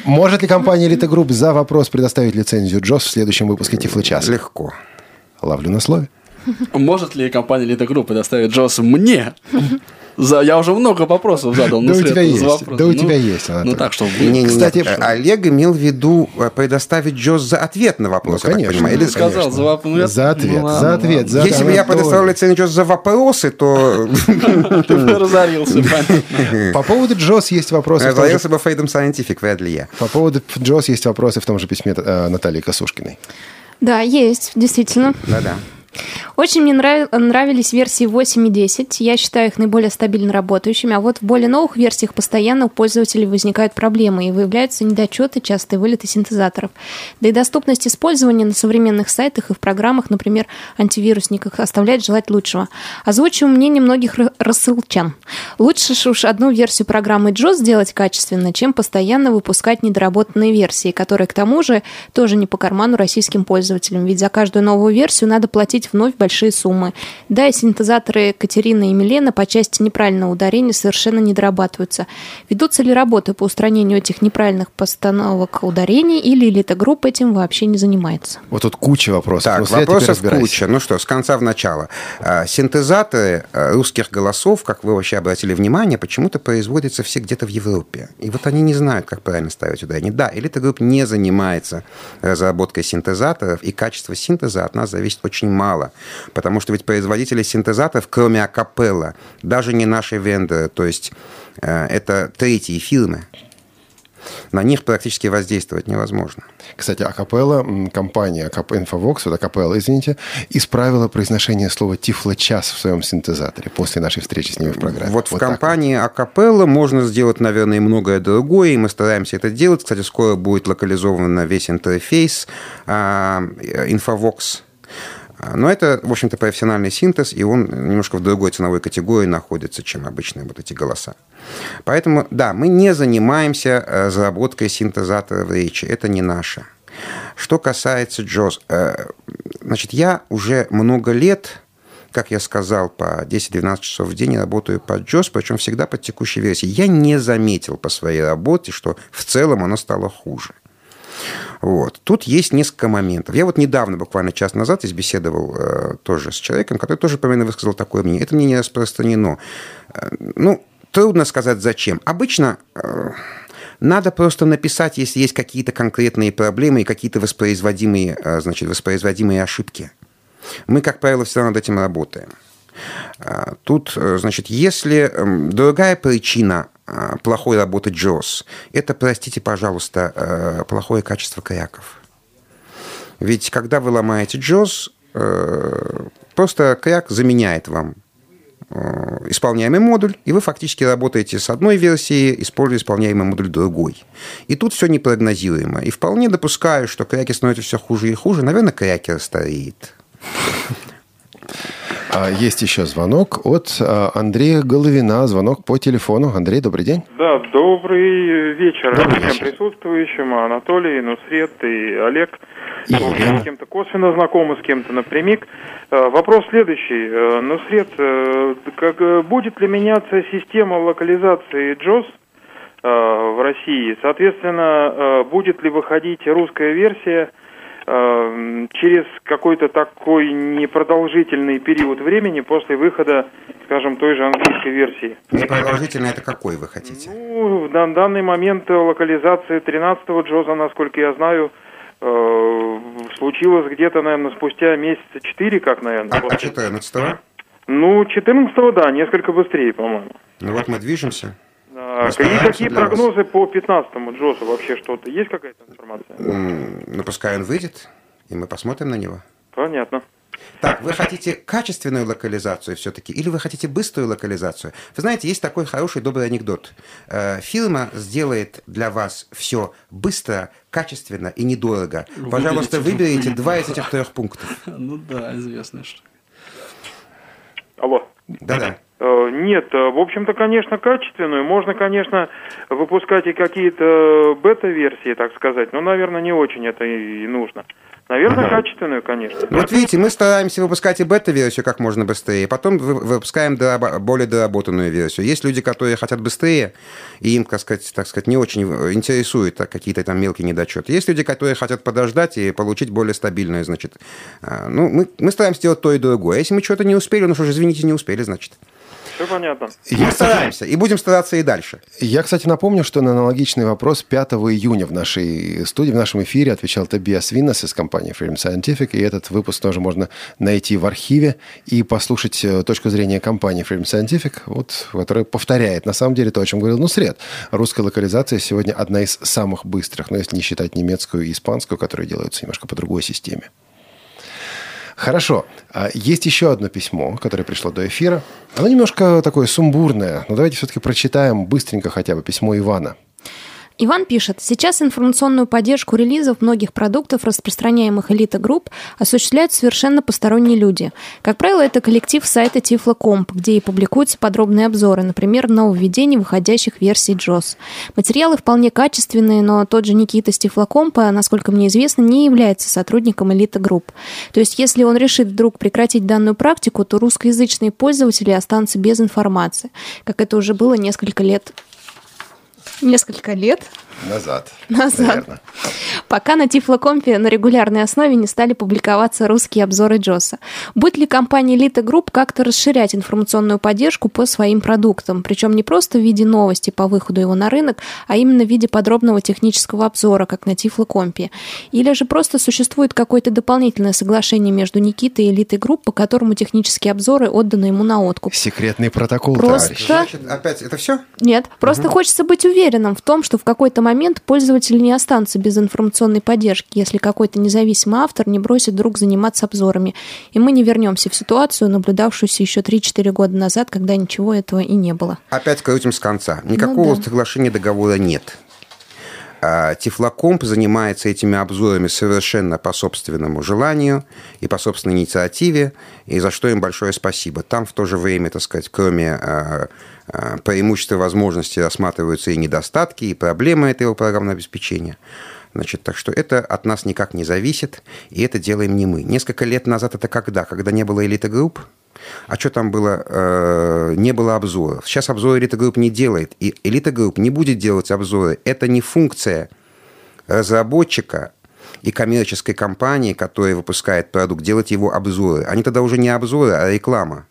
может ли компания Элита Групп за вопрос предоставить лицензию JAWS в следующем выпуске Тифло Час? Легко. Ловлю на слове. Может ли компания Элита Групп предоставить JAWS мне? За, я уже много вопросов задал. Да ну, у тебя есть, вопрос. да у Ну, тебя есть, Анатолий. Ну так что, Не, не, не. Кстати, Э, Олег имел в виду э, предоставить JAWS за ответ на вопрос, Ну, я так конечно. понимаю. ты Или- сказал за вопрос. Ну, я- За ответ, ну, за ответ, за Если бы я предоставил лицензию JAWS за вопросы, то. <laughs> Ты <laughs> разорился, понятно. По поводу Джос есть вопросы. разорился бы Freedom Scientific, вряд ли я. По поводу Джос есть вопросы в том же письме э, Натальи Косушкиной. Да, есть, действительно. Да-да. Очень мне нрав- нравились версии 8 и 10. Я считаю их наиболее стабильно работающими. А вот в более новых версиях постоянно у пользователей возникают проблемы и выявляются недочеты, частые вылеты синтезаторов. Да и доступность использования на современных сайтах и в программах, например, антивирусниках, оставляет желать лучшего. Озвучу мнение многих ра- рассылчан. Лучше уж одну версию программы JOS сделать качественно, чем постоянно выпускать недоработанные версии, которые, к тому же, тоже не по карману российским пользователям. Ведь за каждую новую версию надо платить вновь большие суммы. Да, и синтезаторы Катерина и Милена по части неправильного ударения совершенно не дорабатываются. Ведутся ли работы по устранению этих неправильных постановок ударений или элита-группа этим вообще не занимается? Вот тут куча вопросов. Так, Ну, Свет, теперь вопросов куча. Ну что, с конца в начало. А, Синтезаторы а, русских голосов, как вы вообще обратили внимание, почему-то производятся все где-то в Европе. И вот они не знают, как правильно ставить ударение. Да, Элита Групп не занимается разработкой синтезаторов, и качество синтеза от нас зависит очень мало. Потому что ведь производители синтезаторов, кроме Акапелла, даже не наши вендоры, то есть э, это третьи фирмы. На них практически воздействовать невозможно. Кстати, Акапелла, компания Infovox, вот Акапелла, извините, исправила произношение слова «тифлочас» в своем синтезаторе после нашей встречи с ними в программе. Вот в так компании Акапелла можно сделать, наверное, и многое другое, и мы стараемся это делать. Кстати, скоро будет локализован весь интерфейс Infovox. А, Но это, в общем-то, профессиональный синтез, и он немножко в другой ценовой категории находится, чем обычные вот эти голоса. Поэтому, да, мы не занимаемся э, разработкой синтезаторов речи, это не наше. Что касается JOS, э, значит, я уже много лет, как я сказал, по 10-12 часов в день работаю по JOS, причем всегда под текущей версией. Я не заметил по своей работе, что в целом оно стало хуже. Вот. Тут есть несколько моментов. Я вот недавно, буквально час назад, здесь беседовал э, тоже с человеком, который тоже примерно высказал такое мнение. Это мнение распространено. Э, ну, трудно сказать, зачем. Обычно э, надо просто написать, если есть какие-то конкретные проблемы и какие-то воспроизводимые, э, значит, воспроизводимые ошибки. Мы, как правило, всегда над этим работаем. А, Тут, э, значит, если эм, другая причина плохой работы JOS, это, простите, пожалуйста, э, плохое качество кряков. Ведь когда вы ломаете JOS, э, просто кряк заменяет вам э, исполняемый модуль, и вы фактически работаете с одной версией, используя исполняемый модуль другой. И тут все непрогнозируемо. И вполне допускаю, что кряки становятся все хуже и хуже. Наверное, крякер стареет. А, Есть еще звонок от а, Андрея Головина. Звонок по телефону. Андрей, добрый день. Да, добрый вечер Добрый всем вечер. присутствующим. Анатолий, Нусрет и Олег. И. С кем-то косвенно знакомы, с кем-то напрямик. Э, Вопрос следующий. Нусрет, э, как, будет ли меняться система локализации JOS в России? Соответственно, будет ли выходить русская версия через какой-то такой непродолжительный период времени после выхода, скажем, той же английской версии? Непродолжительно это какой вы хотите? Ну, на данный момент локализация 13-го Джоза, насколько я знаю, э, случилось где-то, наверное, спустя месяца 4, как, наверное. А, а после- 14 Ну, 14-го, да, несколько быстрее, по-моему. Ну вот мы движемся. Мы какие, вас. прогнозы по 15-му Джозу вообще что-то? Есть какая-то информация? Ну, пускай он выйдет, и мы посмотрим на него. Понятно. Так, вы хотите качественную локализацию все-таки, или вы хотите быструю локализацию? Вы знаете, есть такой хороший добрый анекдот. Э, Фирма сделает для вас все быстро, качественно и недорого. Пожалуйста, выберите два из этих трех пунктов. <laughs> Ну да, известно, что. Алло. Да-да. Э, Нет, э, в общем-то, конечно, качественную. Можно, конечно, выпускать и какие-то бета-версии, так сказать, но, наверное, не очень это и нужно. Наверное, качественную, конечно. Вот видите, мы стараемся выпускать и бета-версию как можно быстрее, потом вы- выпускаем дорабо- более доработанную версию. Есть люди, которые хотят быстрее, и им, так сказать, так сказать не очень интересуют так, какие-то там мелкие недочеты. Есть люди, которые хотят подождать и получить более стабильную, значит. а, Ну, мы, мы стараемся делать то и другое. Если мы что-то не успели, ну что ж, извините, не успели, значит. Все понятно. Мы стараемся, и будем стараться и дальше. Я, кстати, напомню, что на аналогичный вопрос 5 июня в нашей студии, в нашем эфире отвечал Тобиас Виннес из компании Freedom Scientific, и этот выпуск тоже можно найти в архиве и послушать э, точку зрения компании Freedom Scientific, вот, которая повторяет на самом деле то, о чем говорил Нусред. Русская локализация сегодня одна из самых быстрых, но если не считать немецкую и испанскую, которые делаются немножко по другой системе. Хорошо. А Есть еще одно письмо, которое пришло до эфира. Оно немножко такое сумбурное, но давайте все-таки прочитаем быстренько хотя бы письмо Ивана. Иван пишет, сейчас информационную поддержку релизов многих продуктов, распространяемых элита групп, осуществляют совершенно посторонние люди. Как правило, это коллектив сайта Tiflocomp, где и публикуются подробные обзоры, например, нововведений выходящих версий JOS. Материалы вполне качественные, но тот же Никита с Tiflocomp, насколько мне известно, не является сотрудником элита групп. То есть, если он решит вдруг прекратить данную практику, то русскоязычные пользователи останутся без информации, как это уже было несколько лет несколько лет Назад. назад. Наверное. пока на Тифлокомпе на регулярной основе не стали публиковаться русские обзоры Джоса. Будет ли компания Elite Group как-то расширять информационную поддержку по своим продуктам, причем не просто в виде новости по выходу его на рынок, а именно в виде подробного технического обзора, как на Тифлокомпе? Или же просто существует какое-то дополнительное соглашение между Никитой и Elite Group, по которому технические обзоры отданы ему на откуп? Секретный протокол, Просто- товарищ. Значит, опять, это все? Нет, просто хочется быть уверенным в том, что в какой-то момент пользователи не останутся без информационной поддержки, если какой-то независимый автор не бросит вдруг заниматься обзорами. И мы не вернемся в ситуацию, наблюдавшуюся еще 3-4 года назад, когда ничего этого и не было. Опять крутим с конца. Никакого Ну да. соглашения договора нет. А, Тифлокомп занимается этими обзорами совершенно по собственному желанию и по собственной инициативе, и за что им большое спасибо. Там в то же время, так сказать, кроме а, а, преимуществ и возможностей рассматриваются и недостатки, и проблемы этого программного обеспечения. Значит, так что это от нас никак не зависит, и это делаем не мы. Несколько лет назад это когда? Когда не было элиты групп? А что там было? Э, не было обзоров. Сейчас обзоры элита групп не делает, и элита групп не будет делать обзоры. Это не функция разработчика и коммерческой компании, которая выпускает продукт, делать его обзоры. Они тогда уже не обзоры, а реклама.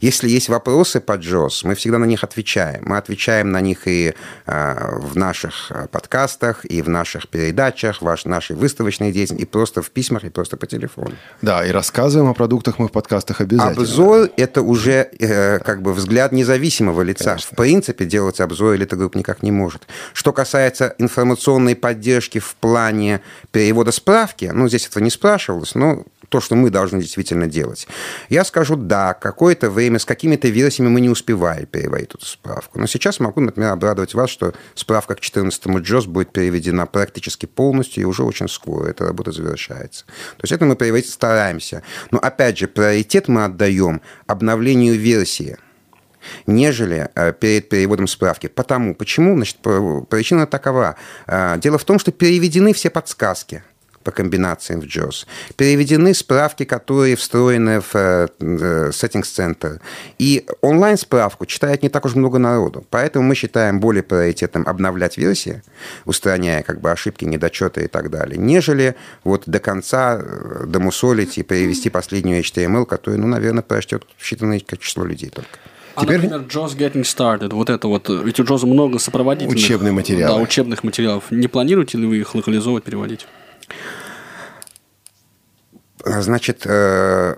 Если есть вопросы по JOS, мы всегда на них отвечаем. Мы отвечаем на них и а, в наших а, подкастах, и в наших передачах, в нашей выставочной деятельности, и просто в письмах, и просто по телефону. Да, и рассказываем о продуктах мы в подкастах обязательно. Обзор – это уже э, как бы взгляд независимого лица. В принципе, делать обзор элита-групп никак не может. Что касается информационной поддержки в плане перевода справки, ну, здесь этого не спрашивалось, но то, что мы должны действительно делать. Я скажу, да, какое-то время с какими-то версиями мы не успевали переводить эту справку. Но сейчас могу, например, обрадовать вас, что справка к 14-му JOS будет переведена практически полностью, и уже очень скоро эта работа завершается. То есть это мы переводить стараемся. Но, опять же, приоритет мы отдаем обновлению версии нежели э, перед переводом справки. Потому, почему? Значит, причина такова. Э, Дело в том, что переведены все подсказки по комбинациям в JOS. Переведены справки, которые встроены в э, э, Settings Center. И онлайн-справку читает не так уж много народу. Поэтому мы считаем более приоритетным обновлять версии, устраняя как бы ошибки, недочеты и так далее, нежели вот до конца э, домусолить и перевести последнюю HTML, которая, ну, наверное, прочтет считанное число людей только. А, например, JOS Getting Started, вот это вот, ведь у JOS много сопроводительных... Учебные материалы. Да, учебных материалов. Не планируете ли вы их локализовывать, переводить? Значит, э,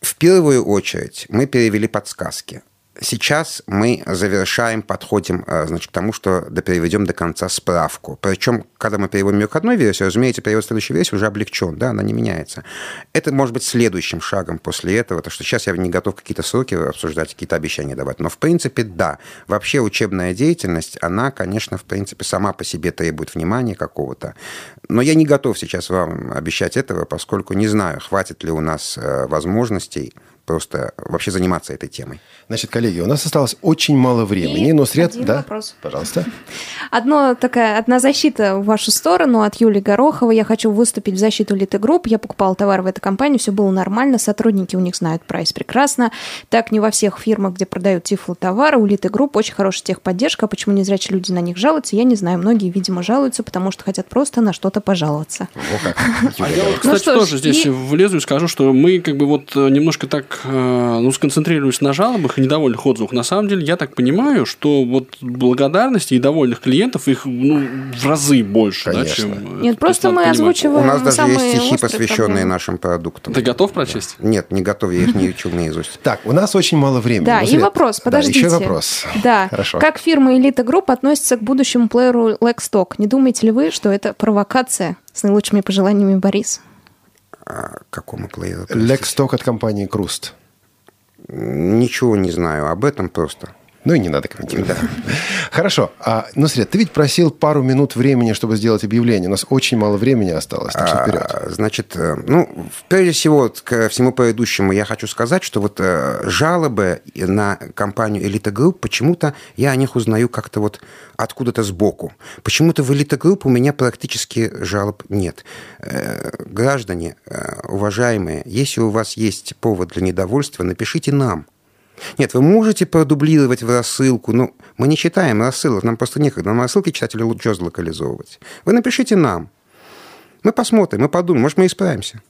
в первую очередь мы перевели подсказки. Сейчас мы завершаем, подходим э, значит, к тому, что переведем до конца справку. Причем, когда мы переводим ее к одной версии, разумеется, перевод следующей версии уже облегчен, да, она не меняется. Это может быть следующим шагом после этого, потому что сейчас я не готов какие-то сроки обсуждать, какие-то обещания давать. Но, в принципе, да. Вообще учебная деятельность, она, конечно, в принципе, сама по себе требует внимания какого-то. Но я не готов сейчас вам обещать этого, поскольку не знаю, хватит ли у нас э, возможностей просто вообще заниматься этой темой. Значит, коллеги, у нас осталось очень мало времени, И но сред... один да? вопрос. Пожалуйста. Одно такая, одна защита в вашу сторону от Юли Гороховой. Я хочу выступить в защиту Элиты Групп. Я покупала товар в этой компании, все было нормально, сотрудники у них знают прайс прекрасно. Так не во всех фирмах, где продают тифло товары, у Элиты Групп очень хорошая техподдержка. А Почему незрячие люди на них жалуются, я не знаю. Многие, видимо, жалуются, потому что хотят просто на что-то пожаловаться. А я вот, Ну кстати, тоже здесь влезу и скажу, что мы как бы вот э, немножко так, э, ну, сконцентрируемся на жалобах и недовольных отзывах. На самом деле, я так понимаю, что вот благодарности и довольных клиентов их, ну, в разы больше, да, Конечно. чем... э, Нет, просто мы понимать. озвучиваем У нас даже самые есть стихи, посвященные проблемы. нашим продуктам. Ты готов прочесть? Нет, не готов, я их не учил наизусть. Так, у нас очень мало времени. Да, и вопрос, Да, подождите. еще вопрос. Да. Хорошо. Как фирма Elite Group относится к будущему плееру Lexstock? Не думаете ли вы, что это провокация? С наилучшими пожеланиями, Борис. А к какому плееру? Лекссток от компании Круст. Ничего не знаю об этом просто. Ну и не надо комментировать. Хорошо. А, Нусрет, ты ведь просил пару минут времени, чтобы сделать объявление. У нас очень мало времени осталось, так что вперед. А, Значит, э, ну, прежде всего, к всему предыдущему я хочу сказать, что вот э, жалобы на компанию Elite Group, почему-то я о них узнаю как-то вот откуда-то сбоку. Почему-то в Elite Group у меня практически жалоб нет. Э, Граждане, уважаемые, если у вас есть повод для недовольства, напишите нам. Нет, вы можете продублировать в рассылку, но мы не читаем рассылок, нам просто некогда. Нам рассылки читателю лучше локализовывать. Вы напишите нам. Мы посмотрим, мы подумаем, может, мы исправимся.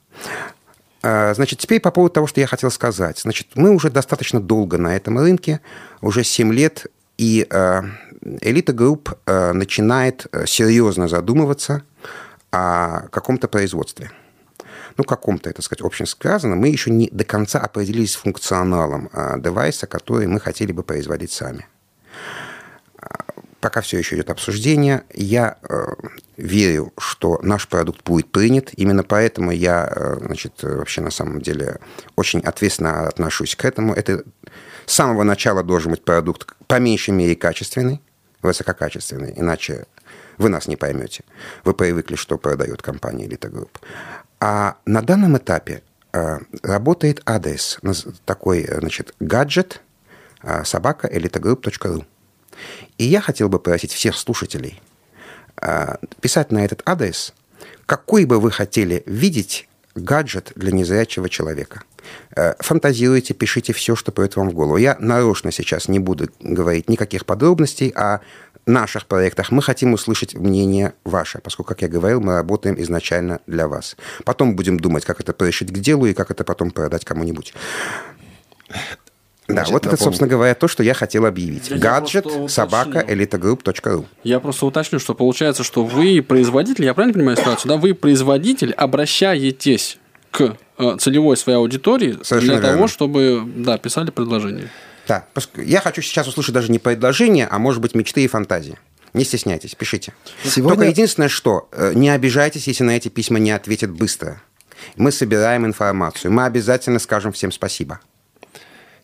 А, Значит, теперь по поводу того, что я хотел сказать. Значит, мы уже достаточно долго на этом рынке, уже 7 лет, и э, Элита Групп э, начинает э, серьезно задумываться о каком-то производстве. Ну, каком-то, это сказать, общем сказано, мы еще не до конца определились с функционалом э, девайса, который мы хотели бы производить сами. А, Пока все еще идет обсуждение. Я э, верю, что наш продукт будет принят. Именно поэтому я, э, значит, э, вообще на самом деле очень ответственно отношусь к этому. Это с самого начала должен быть продукт по меньшей мере качественный, высококачественный, иначе вы нас не поймете. Вы привыкли, что продает компания Elite Group. А на данном этапе э, работает адрес, такой, э, значит, гаджет э, собака elitegroup.ru. И я хотел бы просить всех слушателей писать на этот адрес, какой бы вы хотели видеть гаджет для незрячего человека. Фантазируйте, пишите все, что придет вам в голову. Я нарочно сейчас не буду говорить никаких подробностей о наших проектах. Мы хотим услышать мнение ваше, поскольку, как я говорил, мы работаем изначально для вас. Потом будем думать, как это пришить к делу и как это потом продать кому-нибудь. Да, Значит, вот это, напомню. собственно говоря, то, что я хотел объявить. Я- Гаджет собака elitogroup.ru. Я просто уточню, что получается, что вы производитель, я правильно понимаю ситуацию, да? Вы производитель, обращаетесь к э, целевой своей аудитории Совершенно для того, верно. чтобы, да, писали предложение. Да, я хочу сейчас услышать даже не предложения, а может быть мечты и фантазии. Не стесняйтесь, пишите. Сегодня- Только единственное, что э, не обижайтесь, если на эти письма не ответят быстро. Мы собираем информацию. Мы обязательно скажем всем спасибо.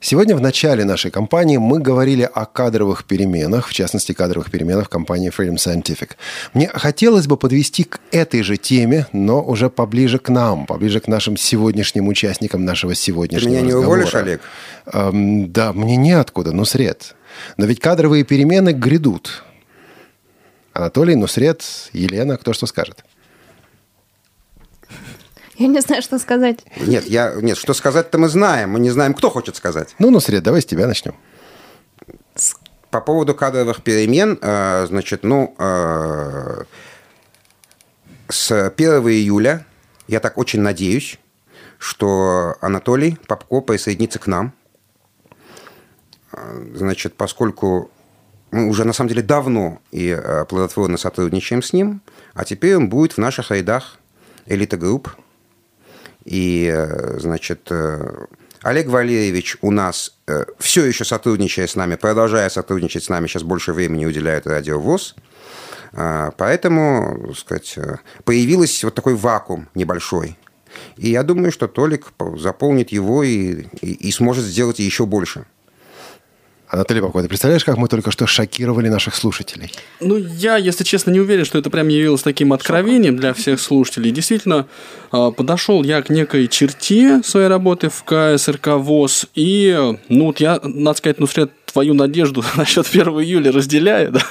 Сегодня в начале нашей кампании мы говорили о кадровых переменах, в частности, кадровых переменах в компании Freedom Scientific. Мне хотелось бы подвести к этой же теме, но уже поближе к нам, поближе к нашим сегодняшним участникам нашего сегодняшнего меня не разговора. уволишь, Олег? Эм, да, мне неоткуда, Нусред. Но ведь кадровые перемены грядут. Анатолий, Нусред, Елена, кто что скажет? Я не знаю, что сказать. Нет, я, нет, что сказать-то мы знаем. Мы не знаем, кто хочет сказать. Ну, Нусред, давай с тебя начнем. По поводу кадровых перемен, э, значит, ну, э, с 1 июля, я так очень надеюсь, что Анатолий Попко присоединится к нам. Э, Значит, поскольку мы уже на самом деле давно и плодотворно сотрудничаем с ним, а теперь он будет в наших рядах элита групп. И, э, значит, э, Олег Валерьевич у нас все еще сотрудничая с нами, продолжая сотрудничать с нами, сейчас больше времени уделяет радиовоз. А, Поэтому, так сказать, э, появился вот такой вакуум небольшой. И я думаю, что Толик заполнит его и, и, и сможет сделать еще больше. Анатолий Попко, ты представляешь, как мы только что шокировали наших слушателей? Ну, я, если честно, не уверен, что это прям явилось таким откровением для всех слушателей. Действительно, а, подошел я к некой черте своей работы в КСРК ВОЗ, и, ну, вот я, надо сказать, ну, вслед твою надежду <laughs> насчет 1 июля разделяю, да,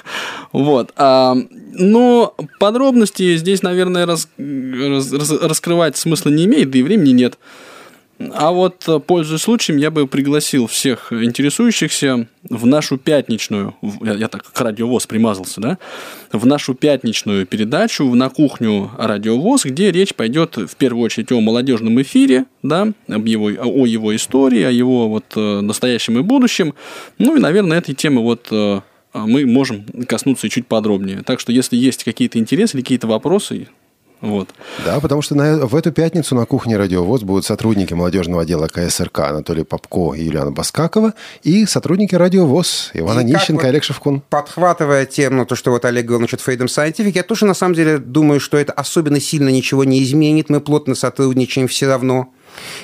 вот. А, но подробности здесь, наверное, раз- раз- раз- раскрывать смысла не имеет, да и времени нет. А вот, э, пользуясь случаем, я бы пригласил всех интересующихся в нашу пятничную, я, я так к радиовоз примазался, да, в нашу пятничную передачу на кухню радиовоз, где речь пойдет в первую очередь о молодежном эфире, да, об его, о его истории, о его вот э, настоящем и будущем. Ну и, наверное, этой темы вот э, мы можем коснуться чуть подробнее. Так что, если есть какие-то интересы или какие-то вопросы, вот. Да, потому что на- в эту пятницу на кухне «Радиовоз» будут сотрудники молодежного отдела КСРК Анатолий Попко и Юлиана Баскакова и сотрудники «Радиовоз» Ивана И как Нищенко вот- и Олег Шевкун. Подхватывая тему, то, что вот Олег говорил насчет Freedom Scientific, я тоже на самом деле думаю, что это особенно сильно ничего не изменит. Мы плотно сотрудничаем все равно.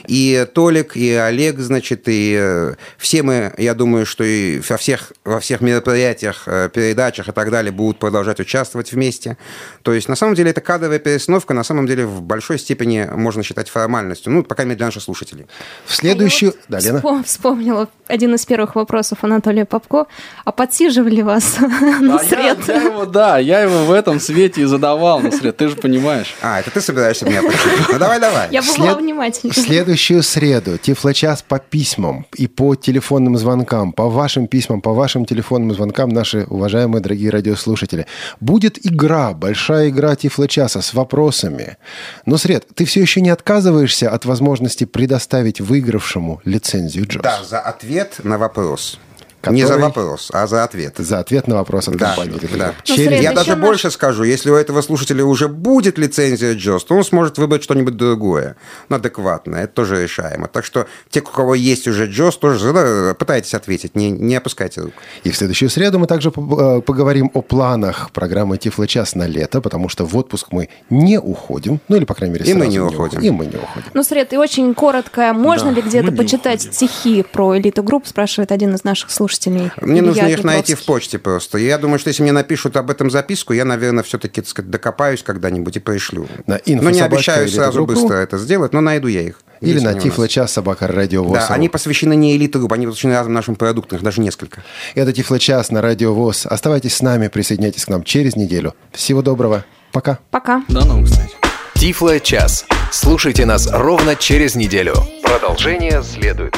И Толик, и Олег, значит, и э, все мы, я думаю, что и во всех, во всех мероприятиях, э, передачах и так далее будут продолжать участвовать вместе. То есть, на самом деле, это кадровая перестановка, на самом деле, в большой степени можно считать формальностью, ну, по крайней мере, для наших слушателей. В следующую... А я Да, вот Лена? вспом- Вспомнила один из первых вопросов Анатолия Попко. А подсиживали вас <laughs> на сред? я его, да, я его в этом свете и задавал, Нусред, ты же понимаешь. А, это ты собираешься меня подсидеть? Ну давай, давай. Я была След- внимательна. В следующую среду Тифлочас по письмам и по телефонным звонкам, по вашим письмам, по вашим телефонным звонкам, наши уважаемые дорогие радиослушатели, будет игра, большая игра Тифлочаса с вопросами. Но, Сред, ты все еще не отказываешься от возможности предоставить выигравшему лицензию Джос? Да, за ответ на вопрос. Который- Не за вопрос, а за ответ. За ответ на вопрос от Да, компании да. Group. Ну, Через- Сред, Я даже наш- больше скажу, если у этого слушателя уже будет лицензия JOS, то он сможет выбрать что-нибудь другое, ну, адекватное, это тоже решаемо. Так что те, у кого есть уже JOS, тоже пытайтесь ответить, не, не опускайте руку. И в следующую среду мы также э, поговорим о планах программы Тифлочас на лето, потому что в отпуск мы не уходим, ну или, по крайней мере, И мы сразу не уходим. И мы не уходим. Ну, Сред, и очень коротко, можно Да, ли где-то не почитать уходим. стихи про элиту групп, спрашивает один из наших слушателей. Мне нужно их найти в почте просто. Я думаю, что если мне напишут об этом записку, я, наверное, все-таки, так сказать, докопаюсь когда-нибудь и пришлю. На но не обещаю сразу быстро это сделать, но найду я их. Или на. Тифлочас собака радио Да, ВОЗ. они посвящены не элите групп, они посвящены разным нашим продуктам, их даже несколько. Это Тифлочас на радио ВОЗ. Оставайтесь с нами, присоединяйтесь к нам через неделю. Всего доброго. Пока. Пока. До новых встреч. Тифло час. Слушайте нас ровно через неделю. Продолжение следует.